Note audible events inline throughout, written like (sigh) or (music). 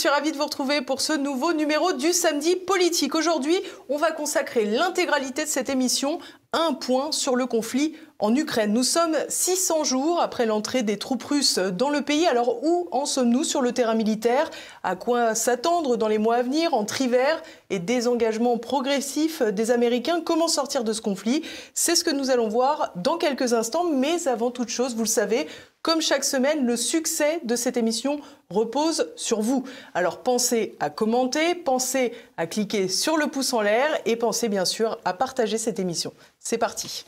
suis ravie de vous retrouver pour ce nouveau numéro du Samedi Politique. Aujourd'hui, on va consacrer l'intégralité de cette émission à un point sur le conflit en Ukraine. Nous sommes 600 jours après l'entrée des troupes russes dans le pays. Alors où en sommes-nous sur le terrain militaire? À quoi s'attendre dans les mois à venir entre hiver et désengagement progressif des Américains? Comment sortir de ce conflit? C'est ce que nous allons voir dans quelques instants. Mais avant toute chose, vous le savez, comme chaque semaine, le succès de cette émission repose sur vous. Alors pensez à commenter, pensez à cliquer sur le pouce en l'air et pensez bien sûr à partager cette émission. C'est parti.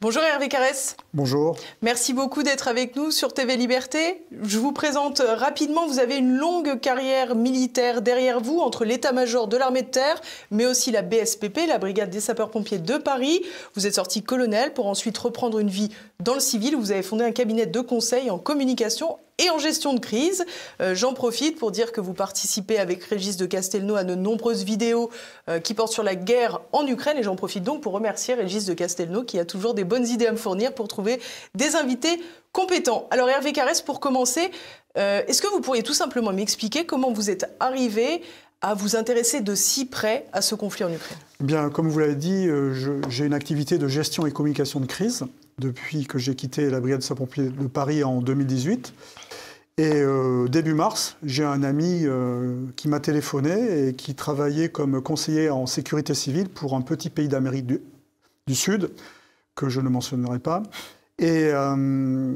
Bonjour Hervé Carès. Bonjour. Merci beaucoup d'être avec nous sur TV Liberté. Je vous présente rapidement, vous avez une longue carrière militaire derrière vous entre l'état-major de l'armée de terre, mais aussi la BSPP, la brigade des sapeurs-pompiers de Paris. Vous êtes sorti colonel pour ensuite reprendre une vie dans le civil. Vous avez fondé un cabinet de conseil en communication et en gestion de crise. Euh, j'en profite pour dire que vous participez avec Régis de Castelnau à de nombreuses vidéos euh, qui portent sur la guerre en Ukraine. Et j'en profite donc pour remercier Régis de Castelnau qui a toujours des bonnes idées à me fournir pour trouver des invités compétents. Alors Hervé Carès, pour commencer, euh, est-ce que vous pourriez tout simplement m'expliquer comment vous êtes arrivé à vous intéresser de si près à ce conflit en Ukraine? Bien, comme vous l'avez dit, j'ai une activité de gestion et communication de crise depuis que j'ai quitté la brigade de sapeurs-pompiers de Paris en 2018. Et euh, début mars, j'ai un ami euh, qui m'a téléphoné et qui travaillait comme conseiller en sécurité civile pour un petit pays d'Amérique du, Sud, que je ne mentionnerai pas. Et euh,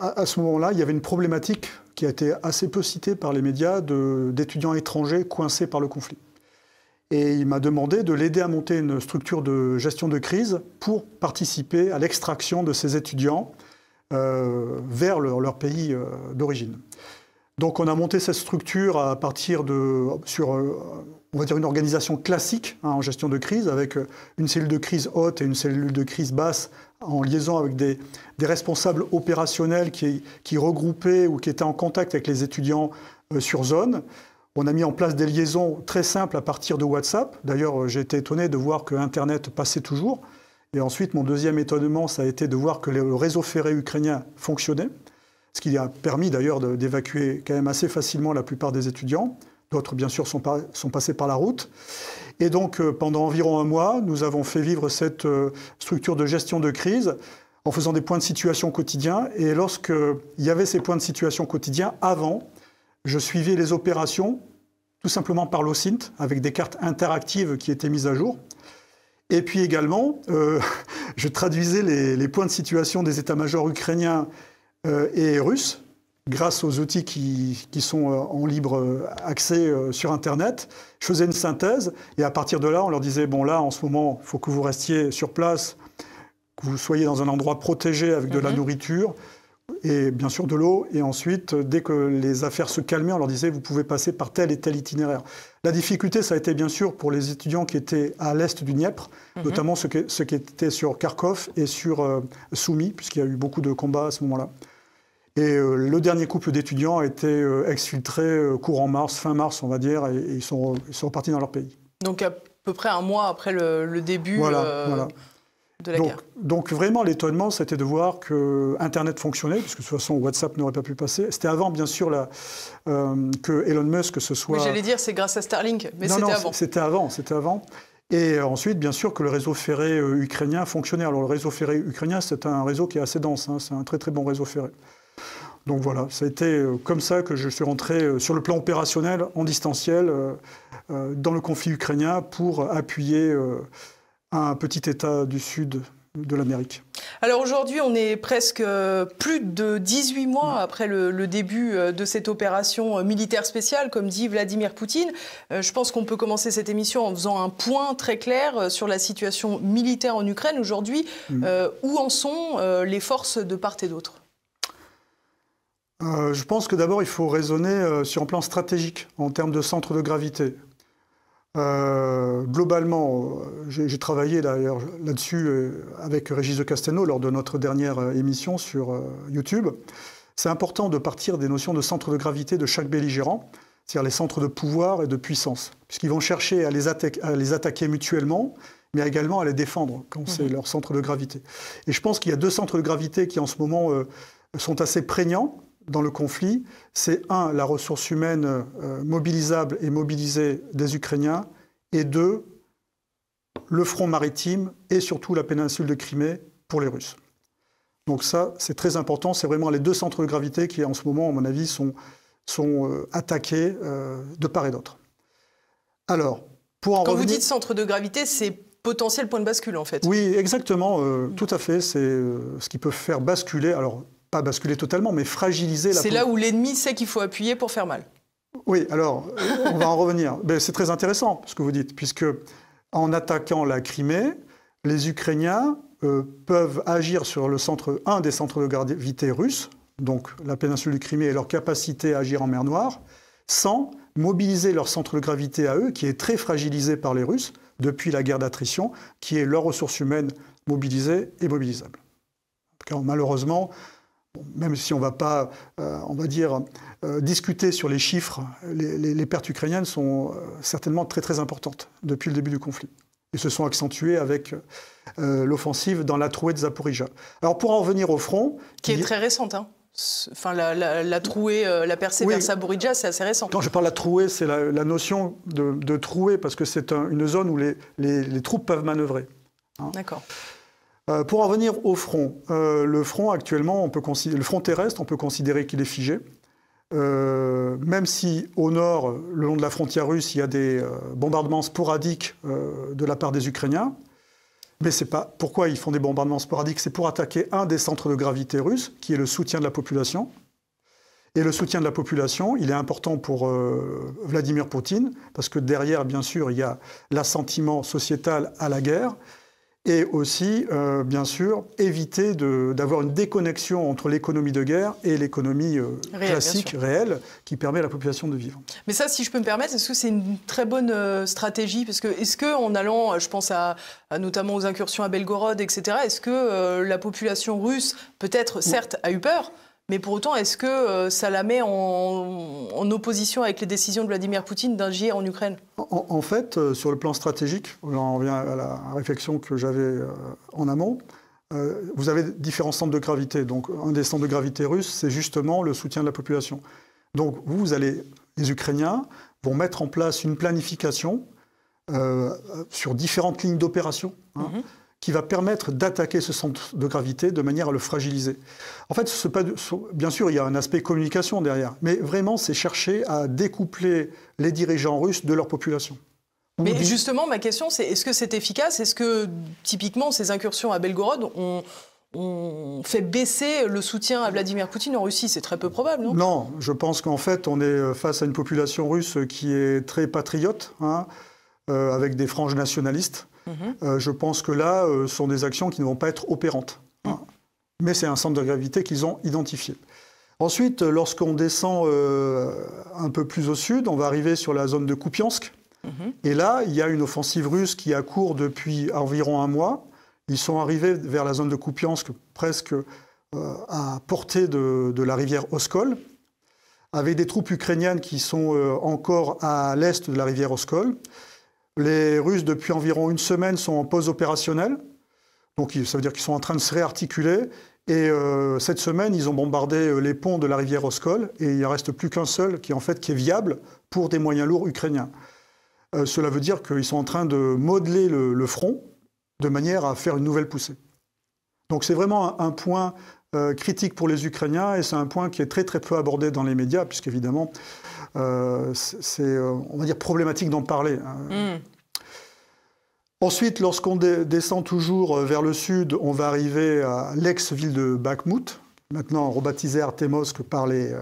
à, ce moment-là, il y avait une problématique qui a été assez peu citée par les médias d'étudiants étrangers coincés par le conflit. Et il m'a demandé de l'aider à monter une structure de gestion de crise pour participer à l'extraction de ces étudiants euh, vers leur, pays euh, d'origine. Donc on a monté cette structure à partir de, sur, euh, on va dire, une organisation classique hein, en gestion de crise, avec une cellule de crise haute et une cellule de crise basse, en liaison avec des, responsables opérationnels qui, qui, regroupaient ou qui étaient en contact avec les étudiants sur zone. On a mis en place des liaisons très simples à partir de WhatsApp. D'ailleurs, j'ai été étonné de voir que Internet passait toujours. Et ensuite, mon deuxième étonnement, ça a été de voir que le réseau ferré ukrainien fonctionnait, ce qui a permis d'ailleurs d'évacuer quand même assez facilement la plupart des étudiants. D'autres, bien sûr, sont, passés par la route. Et donc, euh, pendant environ un mois, nous avons fait vivre cette euh, structure de gestion de crise en faisant des points de situation quotidiens. Et lorsqu'il y avait ces points de situation quotidiens, avant, je suivais les opérations tout simplement par l'OSINT, avec des cartes interactives qui étaient mises à jour. Et puis également, euh, (laughs) je traduisais les, points de situation des états-majors ukrainiens euh, et russes grâce aux outils qui, sont euh, en libre accès sur Internet. Je faisais une synthèse et à partir de là, on leur disait, bon là, en ce moment, il faut que vous restiez sur place, que vous soyez dans un endroit protégé avec de la mhm. nourriture et bien sûr de l'eau. Et ensuite, dès que les affaires se calmaient, on leur disait, vous pouvez passer par tel et tel itinéraire. La difficulté, ça a été bien sûr pour les étudiants qui étaient à l'est du Dniepr, mhm. notamment ceux qui, qui, étaient sur Kharkov et sur euh, Soumy, puisqu'il y a eu beaucoup de combats à ce moment-là. Et euh, le dernier couple d'étudiants a été euh, exfiltré courant mars, fin mars, on va dire, et, ils, sont, sont, repartis dans leur pays. Donc à peu près un mois après le, début. Voilà, voilà donc, Donc vraiment, l'étonnement, c'était de voir que Internet fonctionnait, puisque de toute façon, WhatsApp n'aurait pas pu passer. C'était avant, bien sûr, la, euh, que Elon Musk se soit... j'allais dire, c'est grâce à Starlink, mais c'était avant. c'était avant, c'était avant. Et ensuite, bien sûr, que le réseau ferré euh, ukrainien fonctionnait. Alors le réseau ferré ukrainien, c'est un réseau qui est assez dense, hein. c'est un très très bon réseau ferré. Donc voilà, ça a été euh, comme ça que je suis rentré sur le plan opérationnel, en distanciel, dans le conflit ukrainien pour appuyer un petit État du Sud de l'Amérique. Alors aujourd'hui, on est presque plus de 18 mois après le, début euh, de cette opération euh, militaire spéciale, comme dit Vladimir Poutine. Euh, je pense qu'on peut commencer cette émission en faisant un point très clair sur la situation militaire en Ukraine aujourd'hui. Mm. où en sont les forces de part et d'autre? Je pense que d'abord, il faut raisonner sur un plan stratégique, en termes de centre de gravité. Euh, globalement, euh, j'ai travaillé d'ailleurs là-dessus euh, avec Régis de Castelnau lors de notre dernière émission sur YouTube. C'est important de partir des notions de centre de gravité de chaque belligérant. c'est-à-dire les centres de pouvoir et de puissance, puisqu'ils vont chercher à les, à les, attaquer mutuellement, mais également à les défendre quand c'est mhm. leur centre de gravité. Et je pense qu'il y a deux centres de gravité qui en ce moment euh, sont assez prégnants dans le conflit. C'est un, la ressource humaine euh, mobilisable et mobilisée des Ukrainiens, et deux, le front maritime et surtout la péninsule de Crimée pour les Russes. Donc ça, c'est très important. C'est vraiment les deux centres de gravité qui, en ce moment, à mon avis, sont, sont euh, attaqués euh, de part et d'autre. Alors, pour en Quand vous dites centre de gravité, c'est potentiel point de bascule, en fait. Oui, exactement. Euh, tout à fait. C'est ce qui peut faire basculer. Alors, pas basculer totalement, mais fragiliser la. C'est là où l'ennemi sait qu'il faut appuyer pour faire mal. Oui, alors, on va en revenir. (laughs) C'est très intéressant ce que vous dites, puisque en attaquant la Crimée, les Ukrainiens euh, peuvent agir sur le centre, un des centres de gravité russes, donc la péninsule du Crimée et leur capacité à agir en mer Noire, sans mobiliser leur centre de gravité à eux, qui est très fragilisé par les Russes depuis la guerre d'attrition, qui est leur ressource humaine mobilisée et mobilisable. Car malheureusement, même si on ne va pas, euh, on va dire, euh, discuter sur les chiffres, les, les pertes ukrainiennes sont certainement très très importantes depuis le début du conflit et se sont accentuées avec euh, l'offensive dans la trouée de Zaporizhia. Alors pour en revenir au front... Qui est très récente, hein Enfin, la, trouée, euh, la percée vers Zaporizhia, c'est assez récent. Quand je parle de la trouée, c'est la, notion de, trouée, parce que c'est une zone où les, les, troupes peuvent manœuvrer. Hein. D'accord. Euh, pour en venir au front, le front actuellement, le front terrestre, on peut considérer qu'il est figé. Euh, même si au nord, le long de la frontière russe, il y a des euh, bombardements sporadiques euh, de la part des Ukrainiens, mais c'est pas pourquoi ils font des bombardements sporadiques, c'est pour attaquer un des centres de gravité russes, qui est le soutien de la population. Et le soutien de la population, il est important pour Vladimir Poutine, parce que derrière, bien sûr, il y a l'assentiment sociétal à la guerre, et aussi, euh, bien sûr, éviter d'avoir une déconnexion entre l'économie de guerre et l'économie euh, classique, réelle, qui permet à la population de vivre. Mais ça, si je peux me permettre, est-ce que c'est une très bonne euh, stratégie? Parce que est-ce qu'en allant, je pense à, notamment aux incursions à Belgorod, etc., est-ce que la population russe, peut-être, certes, a eu peur mais pour autant, est-ce que euh, ça la met en, opposition avec les décisions de Vladimir Poutine d'agir en Ukraine? En, fait, euh, sur le plan stratégique, on revient à la réflexion que j'avais euh, en amont, vous avez différents centres de gravité. Donc, un des centres de gravité russes, c'est justement le soutien de la population. Donc, vous, allez, les Ukrainiens vont mettre en place une planification sur différentes lignes d'opération. Hein. Mhm qui va permettre d'attaquer ce centre de gravité de manière à le fragiliser. En fait, bien sûr, il y a un aspect communication derrière, mais vraiment, c'est chercher à découpler les dirigeants russes de leur population. Mais justement, ma question, c'est est-ce que c'est efficace? Est-ce que, typiquement, ces incursions à Belgorod ont, fait baisser le soutien à Vladimir Poutine en Russie? C'est très peu probable, non? Non, je pense qu'en fait, on est face à une population russe qui est très patriote, hein, euh, avec des franges nationalistes. Euh, je pense que là, ce euh, sont des actions qui ne vont pas être opérantes. Hein. Mais c'est un centre de gravité qu'ils ont identifié. Ensuite, lorsqu'on descend euh, un peu plus au sud, on va arriver sur la zone de Kupiansk. Et là, il y a une offensive russe qui a cours depuis environ un mois. Ils sont arrivés vers la zone de Kupiansk presque à portée de, de, la rivière Oskol, avec des troupes ukrainiennes qui sont encore à l'est de la rivière Oskol. Les Russes, depuis environ une semaine, sont en pause opérationnelle. Donc ça veut dire qu'ils sont en train de se réarticuler. Et euh, cette semaine, ils ont bombardé euh, les ponts de la rivière Oskol et il ne reste plus qu'un seul qui, en fait, est viable pour des moyens lourds ukrainiens. Euh, cela veut dire qu'ils sont en train de modeler le, front de manière à faire une nouvelle poussée. Donc c'est vraiment un, point critique pour les Ukrainiens et c'est un point qui est très très peu abordé dans les médias puisqu'évidemment c'est, euh, on va dire, problématique d'en parler. Hein. Mm. Ensuite, lorsqu'on descend toujours euh, vers le sud, on va arriver à l'ex-ville de Bakhmut, maintenant rebaptisée Artemovsk par les,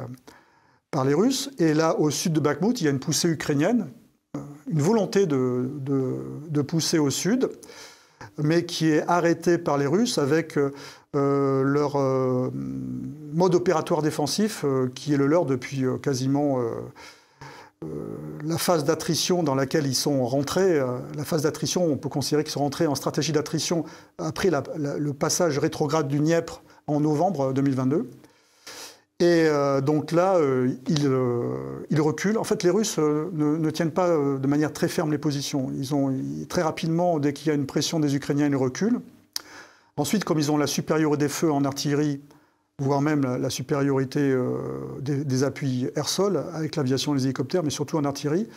par les Russes. Et là, au sud de Bakhmut, il y a une poussée ukrainienne, une volonté de, de, pousser au sud, mais qui est arrêtée par les Russes avec leur mode opératoire défensif qui est le leur depuis quasiment la phase d'attrition dans laquelle ils sont rentrés, euh, la phase d'attrition, on peut considérer qu'ils sont rentrés en stratégie d'attrition après le passage rétrograde du Dniepr en novembre 2022. Et donc là, ils, ils, reculent. En fait, les Russes ne, tiennent pas de manière très ferme les positions. Ils ont très rapidement, dès qu'il y a une pression des Ukrainiens, ils reculent. Ensuite, comme ils ont la supériorité des feux en artillerie, voire même la, supériorité euh, des, appuis air-sol avec l'aviation et les hélicoptères, mais surtout en artillerie.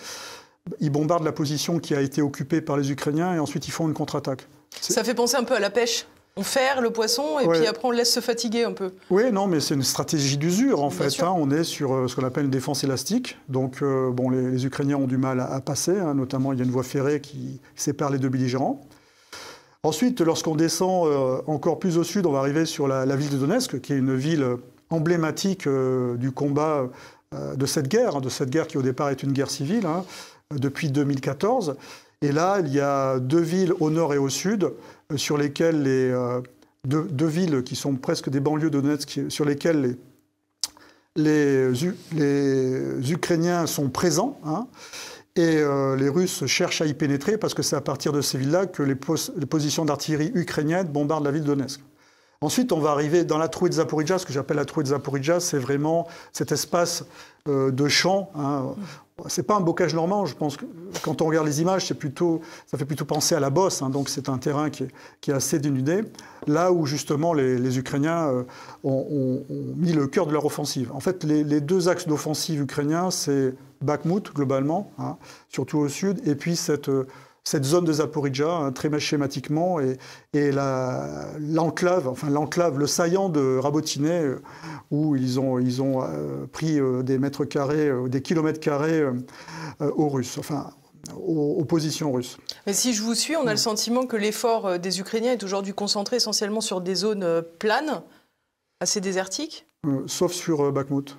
Ils bombardent la position qui a été occupée par les Ukrainiens et ensuite ils font une contre-attaque. Ça fait penser un peu à la pêche. On ferre le poisson et puis après on laisse se fatiguer un peu. Oui, non, mais c'est une stratégie d'usure en fait. Hein. on est sur euh, ce qu'on appelle une défense élastique. Donc, euh, bon, les, Ukrainiens ont du mal à, passer. Hein. notamment, il y a une voie ferrée qui sépare les deux belligérants. Ensuite, lorsqu'on descend euh, encore plus au sud, on va arriver sur la, ville de Donetsk, qui est une ville emblématique euh, du combat euh, de cette guerre, hein, de cette guerre qui au départ est une guerre civile, hein, depuis 2014. Et là, il y a deux villes au nord et au sud, sur lesquelles les deux, villes qui sont presque des banlieues de Donetsk, sur lesquelles les, les, Ukrainiens sont présents. Hein. Et euh, les Russes cherchent à y pénétrer parce que c'est à partir de ces villes-là que les, positions d'artillerie ukrainiennes bombardent la ville de Donetsk. Ensuite, on va arriver dans la trouée de Zaporizhia. Ce que j'appelle la trouée de Zaporizhia, c'est vraiment cet espace euh, de champs. Hein. C'est pas un bocage normand, je pense que quand on regarde les images, c'est plutôt, ça fait plutôt penser à la bosse, hein. donc c'est un terrain qui est, assez dénudé, là où justement les, Ukrainiens euh, ont, mis le cœur de leur offensive. En fait, les, deux axes d'offensive ukrainiens, c'est Bakhmut, globalement, hein, surtout au sud, et puis cette, cette zone de Zaporizhia, hein, très schématiquement, et, et l'enclave, enfin l'enclave, le saillant de Rabotiné, euh, où ils ont, ils ont euh, pris euh, des mètres carrés, des kilomètres carrés aux Russes, enfin aux, positions russes. Mais si je vous suis, on a le sentiment que l'effort des Ukrainiens est aujourd'hui concentré essentiellement sur des zones planes, assez désertiques Sauf sur Bakhmut.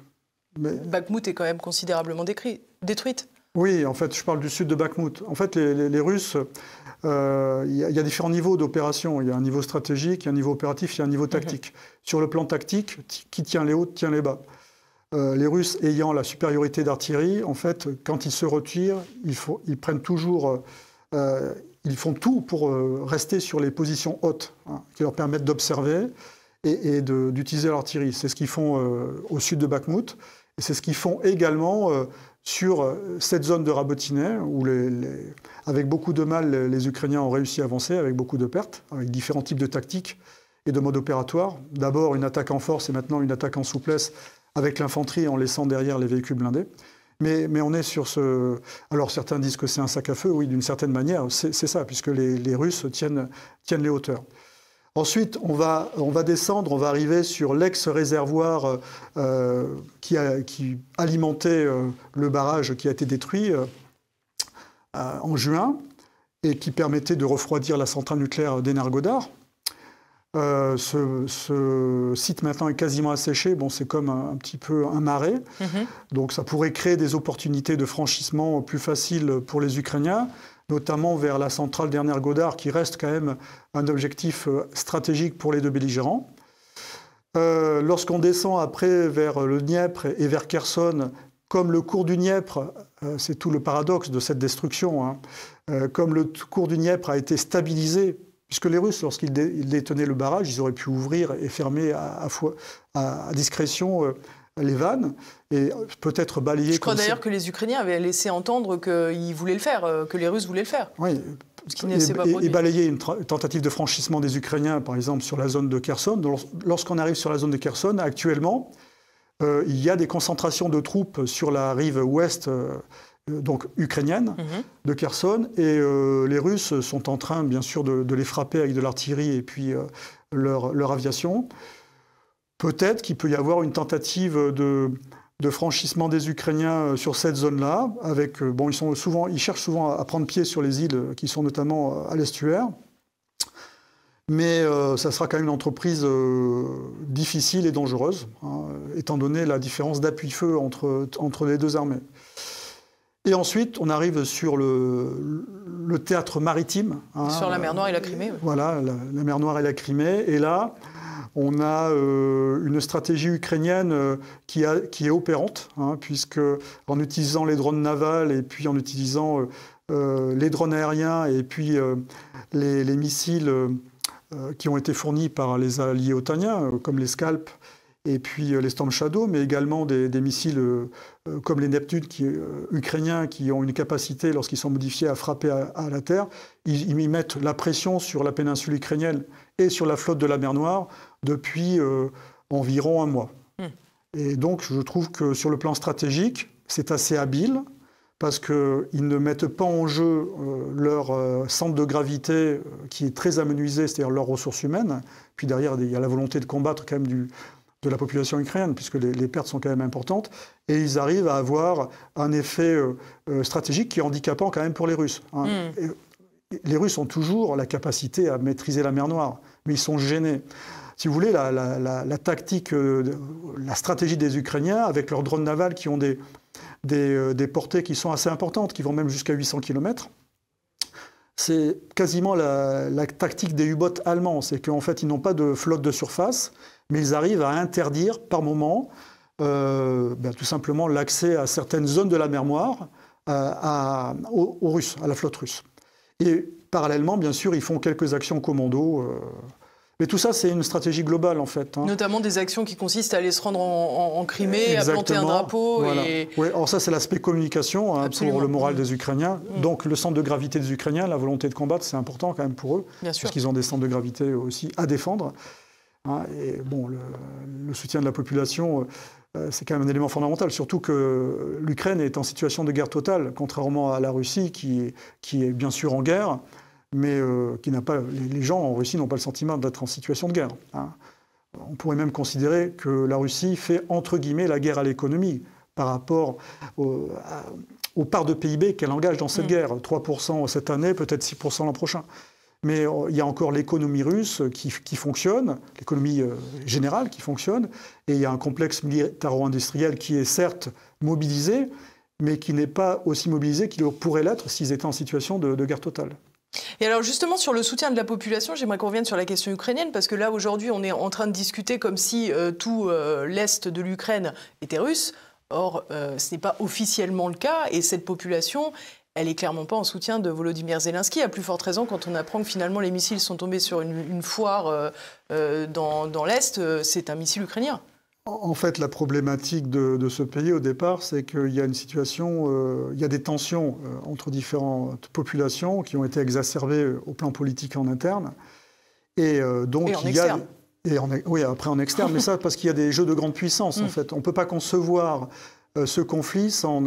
Bakhmut est quand même considérablement détruite. Oui, en fait, je parle du sud de Bakhmut. En fait, les, Russes, euh, il y, a différents niveaux d'opération. Il y a un niveau stratégique, il y a un niveau opératif, il y a un niveau tactique. Mhm. Sur le plan tactique, qui tient les hauts, tient les bas. Euh, les Russes ayant la supériorité d'artillerie, en fait, quand ils se retirent, ils, prennent toujours, euh, ils font tout pour rester sur les positions hautes, hein, qui leur permettent d'observer et, et d'utiliser l'artillerie. C'est ce qu'ils font au sud de Bakhmut. Et c'est ce qu'ils font également sur euh, cette zone de Rabotinet, où avec beaucoup de mal, les Ukrainiens ont réussi à avancer, avec beaucoup de pertes, avec différents types de tactiques et de modes opératoires. D'abord une attaque en force et maintenant une attaque en souplesse avec l'infanterie en laissant derrière les véhicules blindés. Mais, on est sur ce. Alors certains disent que c'est un sac à feu, oui, d'une certaine manière, c'est ça, puisque les, Russes tiennent les hauteurs. Ensuite, on va, on va descendre, on va arriver sur l'ex-réservoir euh, euh, qui, qui, alimentait euh, le barrage qui a été détruit en juin et qui permettait de refroidir la centrale nucléaire d'Energodar. Ce, site maintenant est quasiment asséché. Bon, c'est comme un, petit peu un marais. Mm-hmm. Donc ça pourrait créer des opportunités de franchissement plus faciles pour les Ukrainiens notamment vers la centrale dernière Godard, qui reste quand même un objectif euh, stratégique pour les deux belligérants. Euh, lorsqu'on descend après vers le Dniepr et vers Kherson, comme le cours du Dniepr, euh, c'est tout le paradoxe de cette destruction, hein, comme le cours du Dniepr a été stabilisé, puisque les Russes, lorsqu'ils détenaient le barrage, ils auraient pu ouvrir et fermer à, discrétion les vannes et peut-être balayer. Je crois d'ailleurs que les Ukrainiens avaient laissé entendre qu'ils voulaient le faire, euh, que les Russes voulaient le faire. Oui. et, balayer une tentative de franchissement des Ukrainiens, par exemple, sur la zone de Kherson. Lorsqu'on arrive sur la zone de Kherson, actuellement, euh, il y a des concentrations de troupes sur la rive ouest, euh, donc ukrainienne, mhm. de Kherson, et les Russes sont en train, bien sûr, de, les frapper avec de l'artillerie et puis leur, leur aviation peut-être qu'il peut y avoir une tentative de, franchissement des Ukrainiens euh, sur cette zone-là. Avec euh, bon, ils sont souvent, ils cherchent souvent à prendre pied sur les îles qui sont notamment euh, à l'estuaire. Mais ça sera quand même une entreprise difficile et dangereuse, hein, étant donné la différence d'appui-feu entre, entre les deux armées. Et ensuite, on arrive sur le, le théâtre maritime. Hein, sur la mer Noire et la Crimée. Voilà, la, la, mer Noire et la Crimée. Et là, on a euh, une stratégie ukrainienne euh, qui, est opérante, hein, puisque en utilisant les drones navals et puis en utilisant euh, les drones aériens et puis les, missiles qui ont été fournis par les alliés otaniens, comme les Scalp et puis les Storm Shadow, mais également des, missiles comme les Neptunes qui, ukrainiens qui ont une capacité, lorsqu'ils sont modifiés, à frapper à, la terre. Ils, ils, mettent la pression sur la péninsule ukrainienne et sur la flotte de la mer Noire depuis environ un mois. Hmm. Et donc, je trouve que sur le plan stratégique, c'est assez habile parce qu'ils ne mettent pas en jeu euh, leur euh, centre de gravité euh, qui est très amenuisé, c'est-à-dire leurs ressources humaines. Puis derrière, il y a la volonté de combattre quand même du, de la population ukrainienne, puisque les, pertes sont quand même importantes. Et ils arrivent à avoir un effet stratégique qui est handicapant quand même pour les Russes. Hein. Hmm. Les Russes ont toujours la capacité à maîtriser la mer Noire, mais ils sont gênés si vous voulez, la, tactique, la stratégie des Ukrainiens avec leurs drones navals qui ont des, euh, portées qui sont assez importantes, qui vont même jusqu'à 800 km. C'est quasiment la, tactique des U-boats allemands, c'est qu'en fait, ils n'ont pas de flotte de surface, mais ils arrivent à interdire par moment euh, ben, tout simplement l'accès à certaines zones de la mer Noire euh, aux, Russes, à la flotte russe. Et parallèlement, bien sûr, ils font quelques actions commando. Mais tout ça, c'est une stratégie globale, en fait. Hein. Notamment des actions qui consistent à aller se rendre en, Crimée, à planter un drapeau. Oui, alors ça, c'est l'aspect communication hein, pour le moral des Ukrainiens. Mm. Donc, le centre de gravité des Ukrainiens, la volonté de combattre, c'est important quand même pour eux. Bien sûr. Parce qu'ils ont des centres de gravité aussi à défendre. Hein. et bon, le, soutien de la population, euh, c'est quand même un élément fondamental. Surtout que l'Ukraine est en situation de guerre totale, contrairement à la Russie, qui qui est bien sûr en guerre mais euh, qui n'a pas, les gens en Russie n'ont pas le sentiment d'être en situation de guerre. Hein. On pourrait même considérer que la Russie fait entre guillemets la guerre à l'économie par rapport au, aux parts de PIB qu'elle engage dans cette mm. guerre. 3% cette année, peut-être 6% l'an prochain. Mais euh, il y a encore l'économie russe qui, fonctionne, l'économie euh, générale qui fonctionne, et il y a un complexe militaro-industriel qui est certes mobilisé, mais qui n'est pas aussi mobilisé qu'il pourrait l'être s'ils étaient en situation de guerre totale. Et alors justement sur le soutien de la population, j'aimerais qu'on revienne sur la question ukrainienne parce que là aujourd'hui on est en train de discuter comme si euh, tout l'est de l'Ukraine était russe. Or ce n'est pas officiellement le cas et cette population elle est clairement pas en soutien de Volodymyr Zelensky, à plus forte raison quand on apprend que finalement les missiles sont tombés sur une, foire dans l'Est, c'est un missile ukrainien. En fait, la problématique de, ce pays au départ, c'est qu'il y a une situation, euh, il y a des tensions euh, entre différentes populations qui ont été exacerbées au plan politique en interne. Et euh, donc, en il y a. Et oui, après en externe, mais ça parce qu'il y a des jeux de grande puissance, en (laughs) mm. fait. On ne peut pas concevoir ce conflit sans,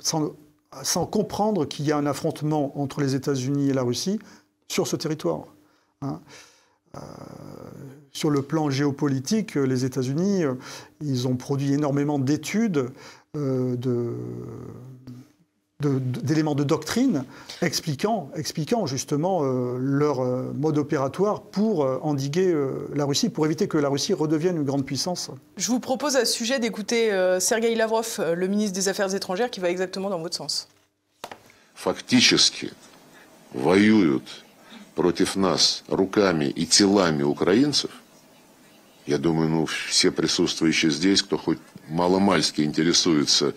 sans, comprendre qu'il y a un affrontement entre les États-Unis et la Russie sur ce territoire. Hein. Sur le plan géopolitique, les États-Unis, euh, ils ont produit énormément d'études, euh, d'éléments de, doctrine expliquant, expliquant justement euh, leur mode opératoire pour endiguer la Russie, pour éviter que la Russie redevienne une grande puissance. Je vous propose à ce sujet d'écouter Sergei Lavrov, le ministre des Affaires étrangères, qui va exactement dans votre sens. Фактически воюют против нас руками и телами украинцев – Я думаю, ну, все присутствующие здесь, кто хоть маломальски интересуется э,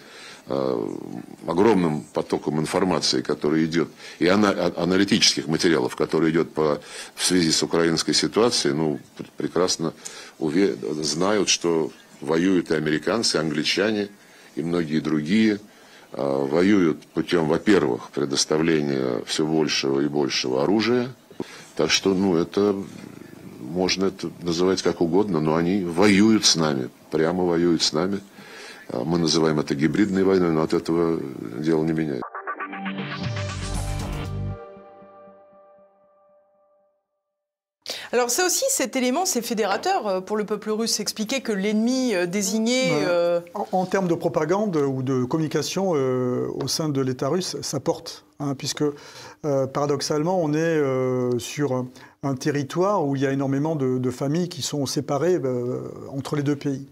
огромным потоком информации, который идет, и ана аналитических материалов, который идет по, в связи с украинской ситуацией, ну, прекрасно знают, что воюют и американцы, и англичане, и многие другие. Э, воюют путем, во-первых, предоставления все большего и большего оружия. Так что, ну, это можно это называть как угодно, но они воюют с нами, прямо воюют с нами. Мы называем это гибридной войной, но от этого дело не меняется. Alors ça aussi, cet élément, c'est fédérateur euh, pour le peuple russe. Expliquer que l'ennemi euh, désigné... Euh, en, termes de propagande ou de communication au sein de l'État russe, ça porte. Hein, puisque paradoxalement, on est sur un territoire où il y a énormément de, familles qui sont séparées entre les deux pays.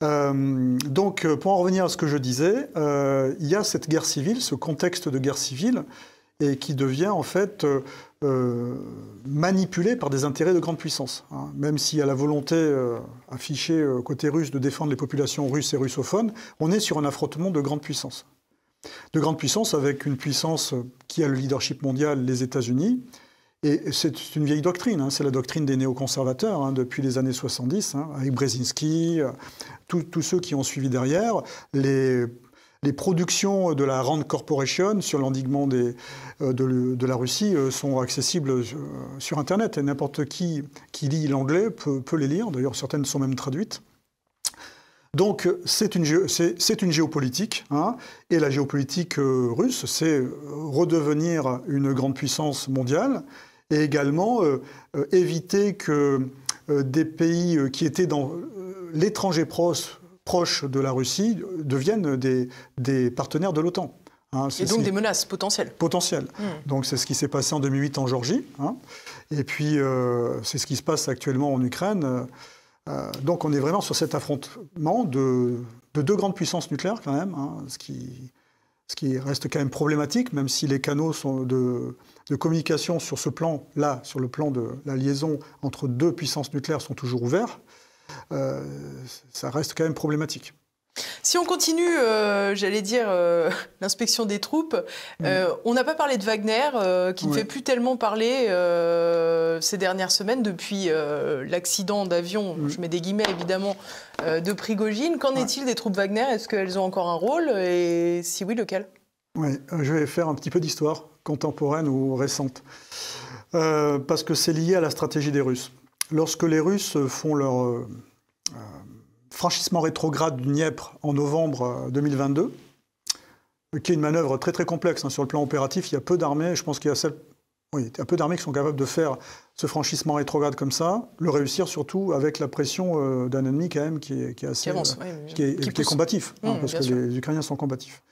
donc, pour en revenir à ce que je disais, il y a cette guerre civile, ce contexte de guerre civile, et qui devient en fait euh, manipulé par des intérêts de grande puissance. Hein. Même s'il y a la volonté euh, affichée euh, côté russe de défendre les populations russes et russophones, on est sur un affrontement de grande puissance. De grande puissance avec une puissance qui a le leadership mondial, les États-Unis, Et c'est une vieille doctrine, hein. c'est la doctrine des néoconservateurs hein, depuis les années 70, hein, avec Brzezinski, euh, tous ceux qui ont suivi derrière. Les, productions de la Rand Corporation sur l'endiguement de, de, la Russie sont accessibles sur Internet. Et n'importe qui qui lit l'anglais peut, les lire. D'ailleurs, certaines sont même traduites. Donc c'est une, géopolitique, hein, et la géopolitique euh, russe, c'est euh, redevenir une grande puissance mondiale, et également euh, éviter que des pays qui étaient dans l'étranger proche, proche, de la Russie deviennent des, des partenaires de l'OTAN. Hein, et donc des menaces potentielles. Potentielles. Hmm. Donc c'est ce qui s'est passé en 2008 en Géorgie, hein, et puis c'est ce qui se passe actuellement en Ukraine. Euh, donc on est vraiment sur cet affrontement de, deux grandes puissances nucléaires quand même, hein, ce, qui, reste quand même problématique, même si les canaux de, communication sur ce plan-là, sur le plan de la liaison entre deux puissances nucléaires sont toujours ouverts, euh, ça reste quand même problématique. Si on continue, euh, j'allais dire, euh, (laughs) l'inspection des troupes, euh, on n'a pas parlé de Wagner, qui ne fait plus tellement parler ces dernières semaines depuis l'accident d'avion, je mets des guillemets évidemment, de Prigogine. Qu'en est-il des troupes Wagner? Est-ce qu'elles ont encore un rôle? Et si oui, lequel? Oui, je vais faire un petit peu d'histoire contemporaine ou récente. parce que c'est lié à la stratégie des Russes. Lorsque les Russes font leur franchissement rétrograde du Dniepr en novembre 2022, euh, qui est une manœuvre très très complexe hein, sur le plan opératif. Il y a peu d'armées, je pense qu'il y a oui, a peu d'armées qui sont capables de faire ce franchissement rétrograde comme ça, le réussir surtout avec la pression euh, d'un ennemi quand même qui est, assez, qui, est, combatif, hein, mmh, parce que les Ukrainiens sont combatifs.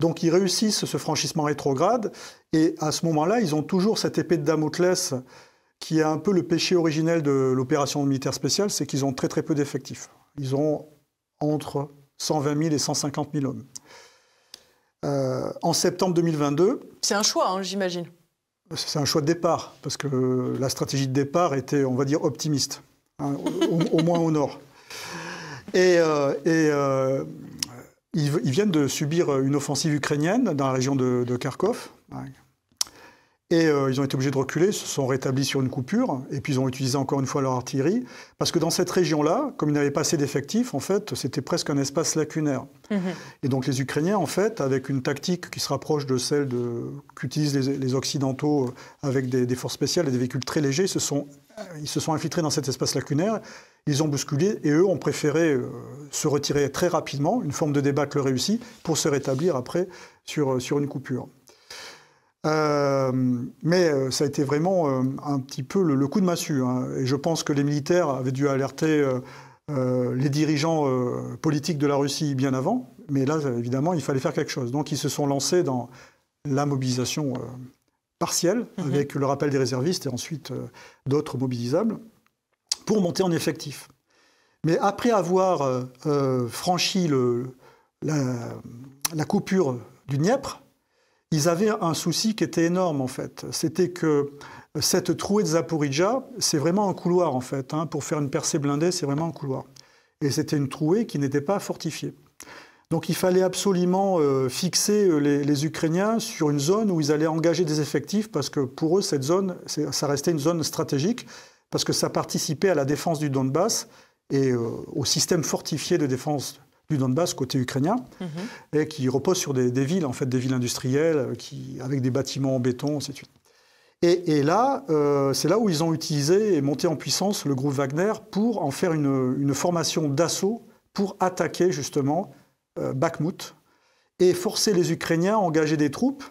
Donc ils réussissent ce franchissement rétrograde, et à ce moment-là, ils ont toujours cette épée de Damoclès qui est un peu le péché originel de l'opération militaire spéciale, c'est qu'ils ont très très peu d'effectifs. Ils ont entre 120 000 et 150 000 hommes. Euh, en septembre 2022. C'est un choix, hein, j'imagine. C'est un choix de départ, parce que la stratégie de départ était, on va dire, optimiste, hein, au, moins au nord. Et, euh, euh, ils, viennent de subir une offensive ukrainienne dans la région de, de Kharkov, et euh, ils ont été obligés de reculer, se sont rétablis sur une coupure, et puis ils ont utilisé encore une fois leur artillerie, parce que dans cette région-là, comme ils n'avaient pas assez d'effectifs, en fait, c'était presque un espace lacunaire. Mhm. Et donc les Ukrainiens, en fait, avec une tactique qui se rapproche de celle qu'utilisent les, Occidentaux euh, avec des, forces spéciales et des véhicules très légers, se sont, euh, ils se sont infiltrés dans cet espace lacunaire, ils ont bousculé, et eux ont préféré se retirer très rapidement, une forme de débâcle réussie, pour se rétablir après sur, sur une coupure. Euh, mais euh, ça a été vraiment euh, un petit peu le, coup de massue. Hein. Et je pense que les militaires avaient dû alerter les dirigeants politiques de la Russie bien avant. Mais là, évidemment, il fallait faire quelque chose. Donc ils se sont lancés dans la mobilisation partielle, mhm. avec le rappel des réservistes et ensuite d'autres mobilisables, pour monter en effectif. Mais après avoir franchi le, la, la coupure du Dniepr, ils avaient un souci qui était énorme en fait. C'était que cette trouée de Zaporizhia, c'est vraiment un couloir en fait. Hein. Pour faire une percée blindée, c'est vraiment un couloir. Et c'était une trouée qui n'était pas fortifiée. Donc il fallait absolument euh, fixer euh, les, Ukrainiens sur une zone où ils allaient engager des effectifs parce que pour eux, cette zone, ça restait une zone stratégique parce que ça participait à la défense du Donbass et euh, au système fortifié de défense du Donbass côté ukrainien, mhm. et qui repose sur des, villes, en fait, des villes industrielles, euh, qui, avec des bâtiments en béton, ainsi de suite. Et, là, euh, c'est là où ils ont utilisé et monté en puissance le groupe Wagner pour en faire une, formation d'assaut pour attaquer justement euh, Bakhmut et forcer les Ukrainiens à engager des troupes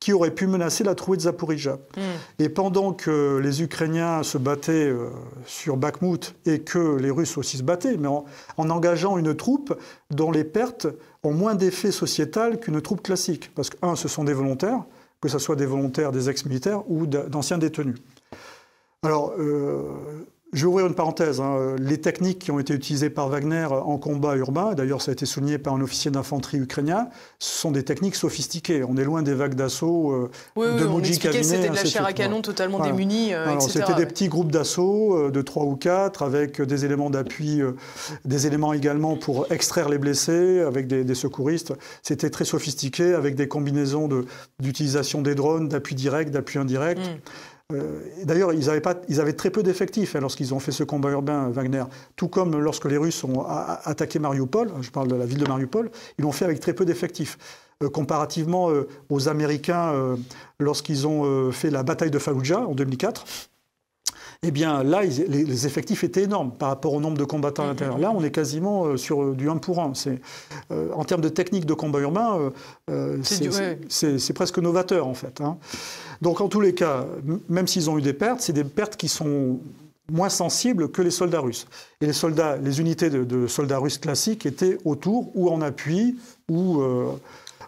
qui aurait pu menacer la trouée de Zaporizhia. Hmm. Et pendant que les Ukrainiens se battaient euh, sur Bakhmut et que les Russes aussi se battaient, mais en, engageant une troupe dont les pertes ont moins d'effet sociétal qu'une troupe classique. Parce que, un, ce sont des volontaires, que ce soit des volontaires, des ex-militaires ou d'anciens détenus. Alors, euh, je vais ouvrir une parenthèse. Hein. Les techniques qui ont été utilisées par Wagner en combat urbain, d'ailleurs ça a été souligné par un officier d'infanterie ukrainien, ce sont des techniques sophistiquées. On est loin des vagues d'assaut euh, de oui, C'était de la chair à canon totalement démunie, euh, C'était des petits groupes d'assaut euh, de 3 ou 4 avec des éléments d'appui, des éléments également pour extraire les blessés, avec des, secouristes. C'était très sophistiqué avec des combinaisons d'utilisation des drones, d'appui direct, d'appui indirect. Mm. D'ailleurs, ils, avaient très peu d'effectifs hein, lorsqu'ils ont fait ce combat urbain, Wagner. Tout comme lorsque les Russes ont attaqué Mariupol, je parle de la ville de Mariupol, ils l'ont fait avec très peu d'effectifs. comparativement aux Américains lorsqu'ils ont fait la bataille de Fallujah en 2004 eh bien là, les, effectifs étaient énormes par rapport au nombre de combattants à l'intérieur. Là, on est quasiment euh, sur euh, du 1 pour 1. Euh, en termes de technique de combat urbain, c'est presque novateur en fait. Hein. Donc en tous les cas, même s'ils ont eu des pertes, c'est des pertes qui sont moins sensibles que les soldats russes. Et les soldats, les unités de, soldats russes classiques étaient autour ou en appui ou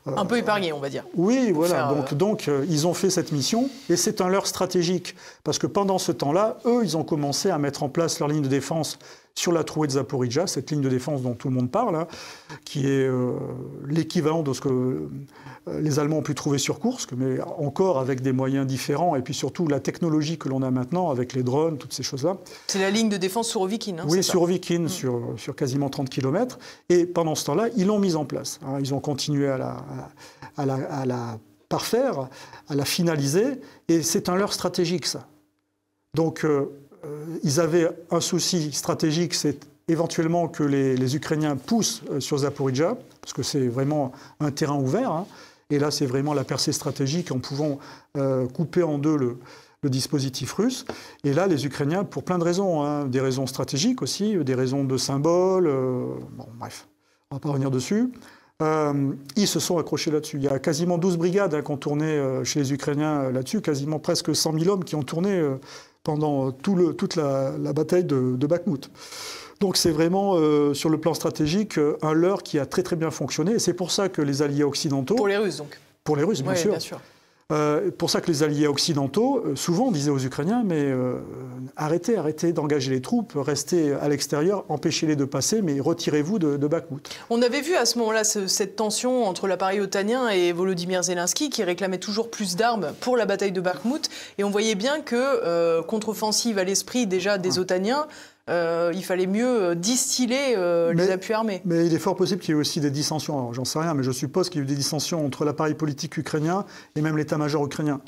un peu épargné, on va dire. Oui, voilà. donc, euh, donc euh, ils ont fait cette mission et c'est un leurre stratégique parce que pendant ce temps-là, eux, ils ont commencé à mettre en place leur ligne de défense sur la trouée de Zaporizhia, cette ligne de défense dont tout le monde parle, hein, qui est euh, l'équivalent de ce que euh, les Allemands ont pu trouver sur Kursk, mais encore avec des moyens différents, et puis surtout la technologie que l'on a maintenant avec les drones, toutes ces choses-là. C'est la ligne de défense sur Ovikin, hein, Oui, sur Ovikin, mm. sur, sur, quasiment 30 km. Et pendant ce temps-là, ils l'ont mise en place. Hein. Ils ont continué à la, à, la, à la parfaire, à la finaliser, et c'est un leurre stratégique, ça. Donc, euh, ils avaient un souci stratégique, c'est éventuellement que les, Ukrainiens poussent sur Zaporizhia, parce que c'est vraiment un terrain ouvert. Hein. Et là, c'est vraiment la percée stratégique en pouvant euh, couper en deux le, dispositif russe. Et là, les Ukrainiens, pour plein de raisons, hein, des raisons stratégiques aussi, des raisons de symboles, euh, bon, bref, on ne va pas revenir dessus. Euh, ils se sont accrochés là-dessus. Il y a quasiment 12 brigades hein, qui ont tourné chez les Ukrainiens là-dessus, quasiment presque 100 000 hommes qui ont tourné pendant tout le, toute la, bataille de, de Bakhmut. Donc c'est vraiment, euh, sur le plan stratégique, euh, un leurre qui a très très bien fonctionné. Et c'est pour ça que les alliés occidentaux... Pour les Russes, donc Pour les Russes, bien sûr. Bien sûr. Euh, pour ça que les alliés occidentaux, souvent, disaient aux Ukrainiens, mais arrêtez, arrêtez d'engager les troupes, restez à l'extérieur, empêchez-les de passer, mais retirez-vous de, de Bakhmut. On avait vu à ce moment-là cette tension entre l'appareil otanien et Volodymyr Zelensky, qui réclamait toujours plus d'armes pour la bataille de Bakhmut. Et on voyait bien que, contre-offensive à l'esprit déjà des otaniens, euh, il fallait mieux euh, distiller euh, les appuis armés. Mais il est fort possible qu'il y ait aussi des dissensions. j'en sais rien, mais je suppose qu'il y a eu des dissensions entre l'appareil politique ukrainien et même l'état-major ukrainien.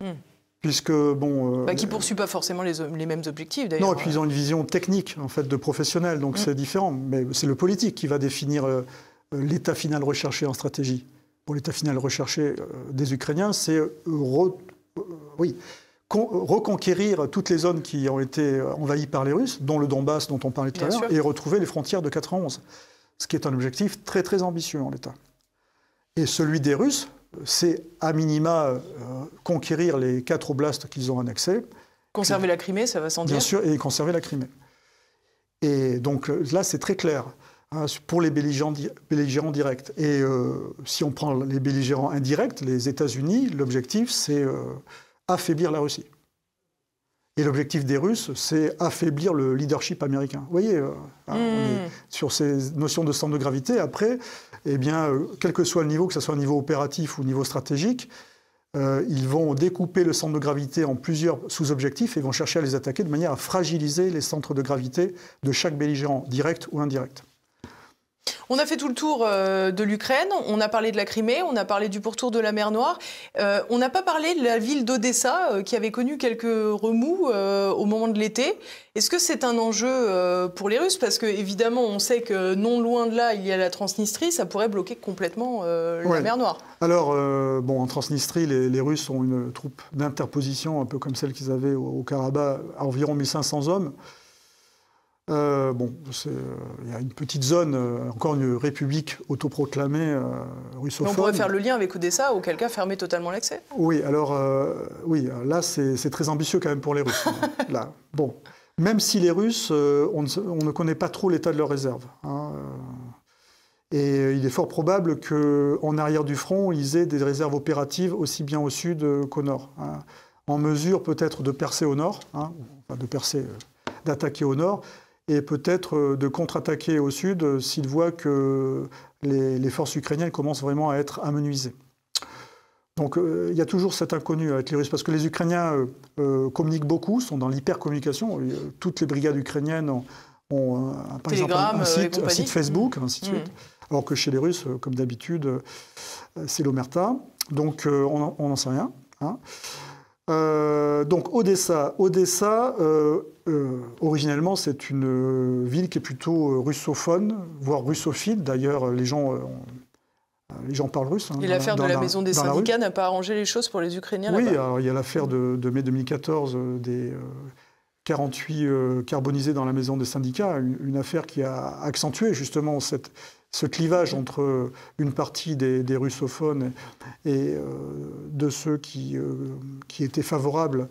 Hmm. Puisque, bon. Bah, qui ne poursuit pas forcément les, mêmes objectifs, d'ailleurs. Non, et puis ils ont une vision technique, en fait, de professionnels, donc hmm. c'est différent. Mais c'est le politique qui va définir l'état final recherché en stratégie. Pour l'état final recherché des Ukrainiens, c'est. oui reconquérir toutes les zones qui ont été envahies par les Russes, dont le Donbass dont on parlait tout à l'heure, et retrouver les frontières de 91. Ce qui est un objectif très très ambitieux en l'état. Et celui des Russes, c'est à minima euh, conquérir les quatre oblasts qu'ils ont annexés. Conserver la Crimée, ça va sans dire Bien sûr, et conserver la Crimée. Et donc là, c'est très clair hein, pour les belligérants, directs. Et euh, si on prend les belligérants indirects, les États-Unis, l'objectif, c'est euh, affaiblir la Russie. Et l'objectif des Russes, c'est affaiblir le leadership américain. Vous voyez, euh, hein, on est hmm. sur ces notions de centre de gravité. Après, eh bien, euh, quel que soit le niveau, que ce soit un niveau opératif ou niveau stratégique, euh, ils vont découper le centre de gravité en plusieurs sous-objectifs et vont chercher à les attaquer de manière à fragiliser les centres de gravité de chaque belligérant, direct ou indirect. On a fait tout le tour euh, de l'Ukraine, on a parlé de la Crimée, on a parlé du pourtour de la mer Noire. Euh, on n'a pas parlé de la ville d'Odessa euh, qui avait connu quelques remous au moment de l'été. Est-ce que c'est un enjeu pour les Russes? Parce qu'évidemment, on sait que non loin de là, il y a la Transnistrie, ça pourrait bloquer complètement la mer Noire. Alors, bon, en Transnistrie, les, Russes ont une troupe d'interposition, un peu comme celle qu'ils avaient au, au Karabakh, à environ 1500 hommes. Euh, bon, euh, il y a une petite zone, euh, encore une république autoproclamée russophone. on pourrait faire le lien avec Odessa, auquel cas fermer totalement l'accès Oui, alors, oui, là, c'est très ambitieux quand même pour les Russes. (laughs) là. Bon, même si les Russes, on ne, connaît pas trop l'état de leurs réserves. Hein, et il est fort probable qu'en arrière du front, ils aient des réserves opératives aussi bien au sud qu'au nord. Hein. en mesure peut-être de percer au nord, hein, de percer, d'attaquer au nord, et peut-être euh, de contre-attaquer au sud euh, s'ils voient que les, forces ukrainiennes commencent vraiment à être amenuisées. Donc euh, il y a toujours cet inconnu avec les Russes, parce que les Ukrainiens communiquent beaucoup, sont dans l'hypercommunication. Toutes les brigades ukrainiennes ont, par exemple un, site, Facebook, ainsi de mmh. suite. Alors que chez les Russes, comme d'habitude, c'est l'omerta. Donc on n'en sait rien. Hein. Donc Odessa, Odessa originellement c'est une ville qui est plutôt russophone, voire russophile. D'ailleurs, les gens les gens parlent russe. Hein, et l'affaire de la, maison des syndicats n'a pas arrangé les choses pour les Ukrainiens Oui, alors, il y a l'affaire de, mai 2014 des 48 carbonisés dans la maison des syndicats, une, affaire qui a accentué justement cette, ce clivage entre une partie des, russophones et euh, de ceux qui, euh, étaient favorables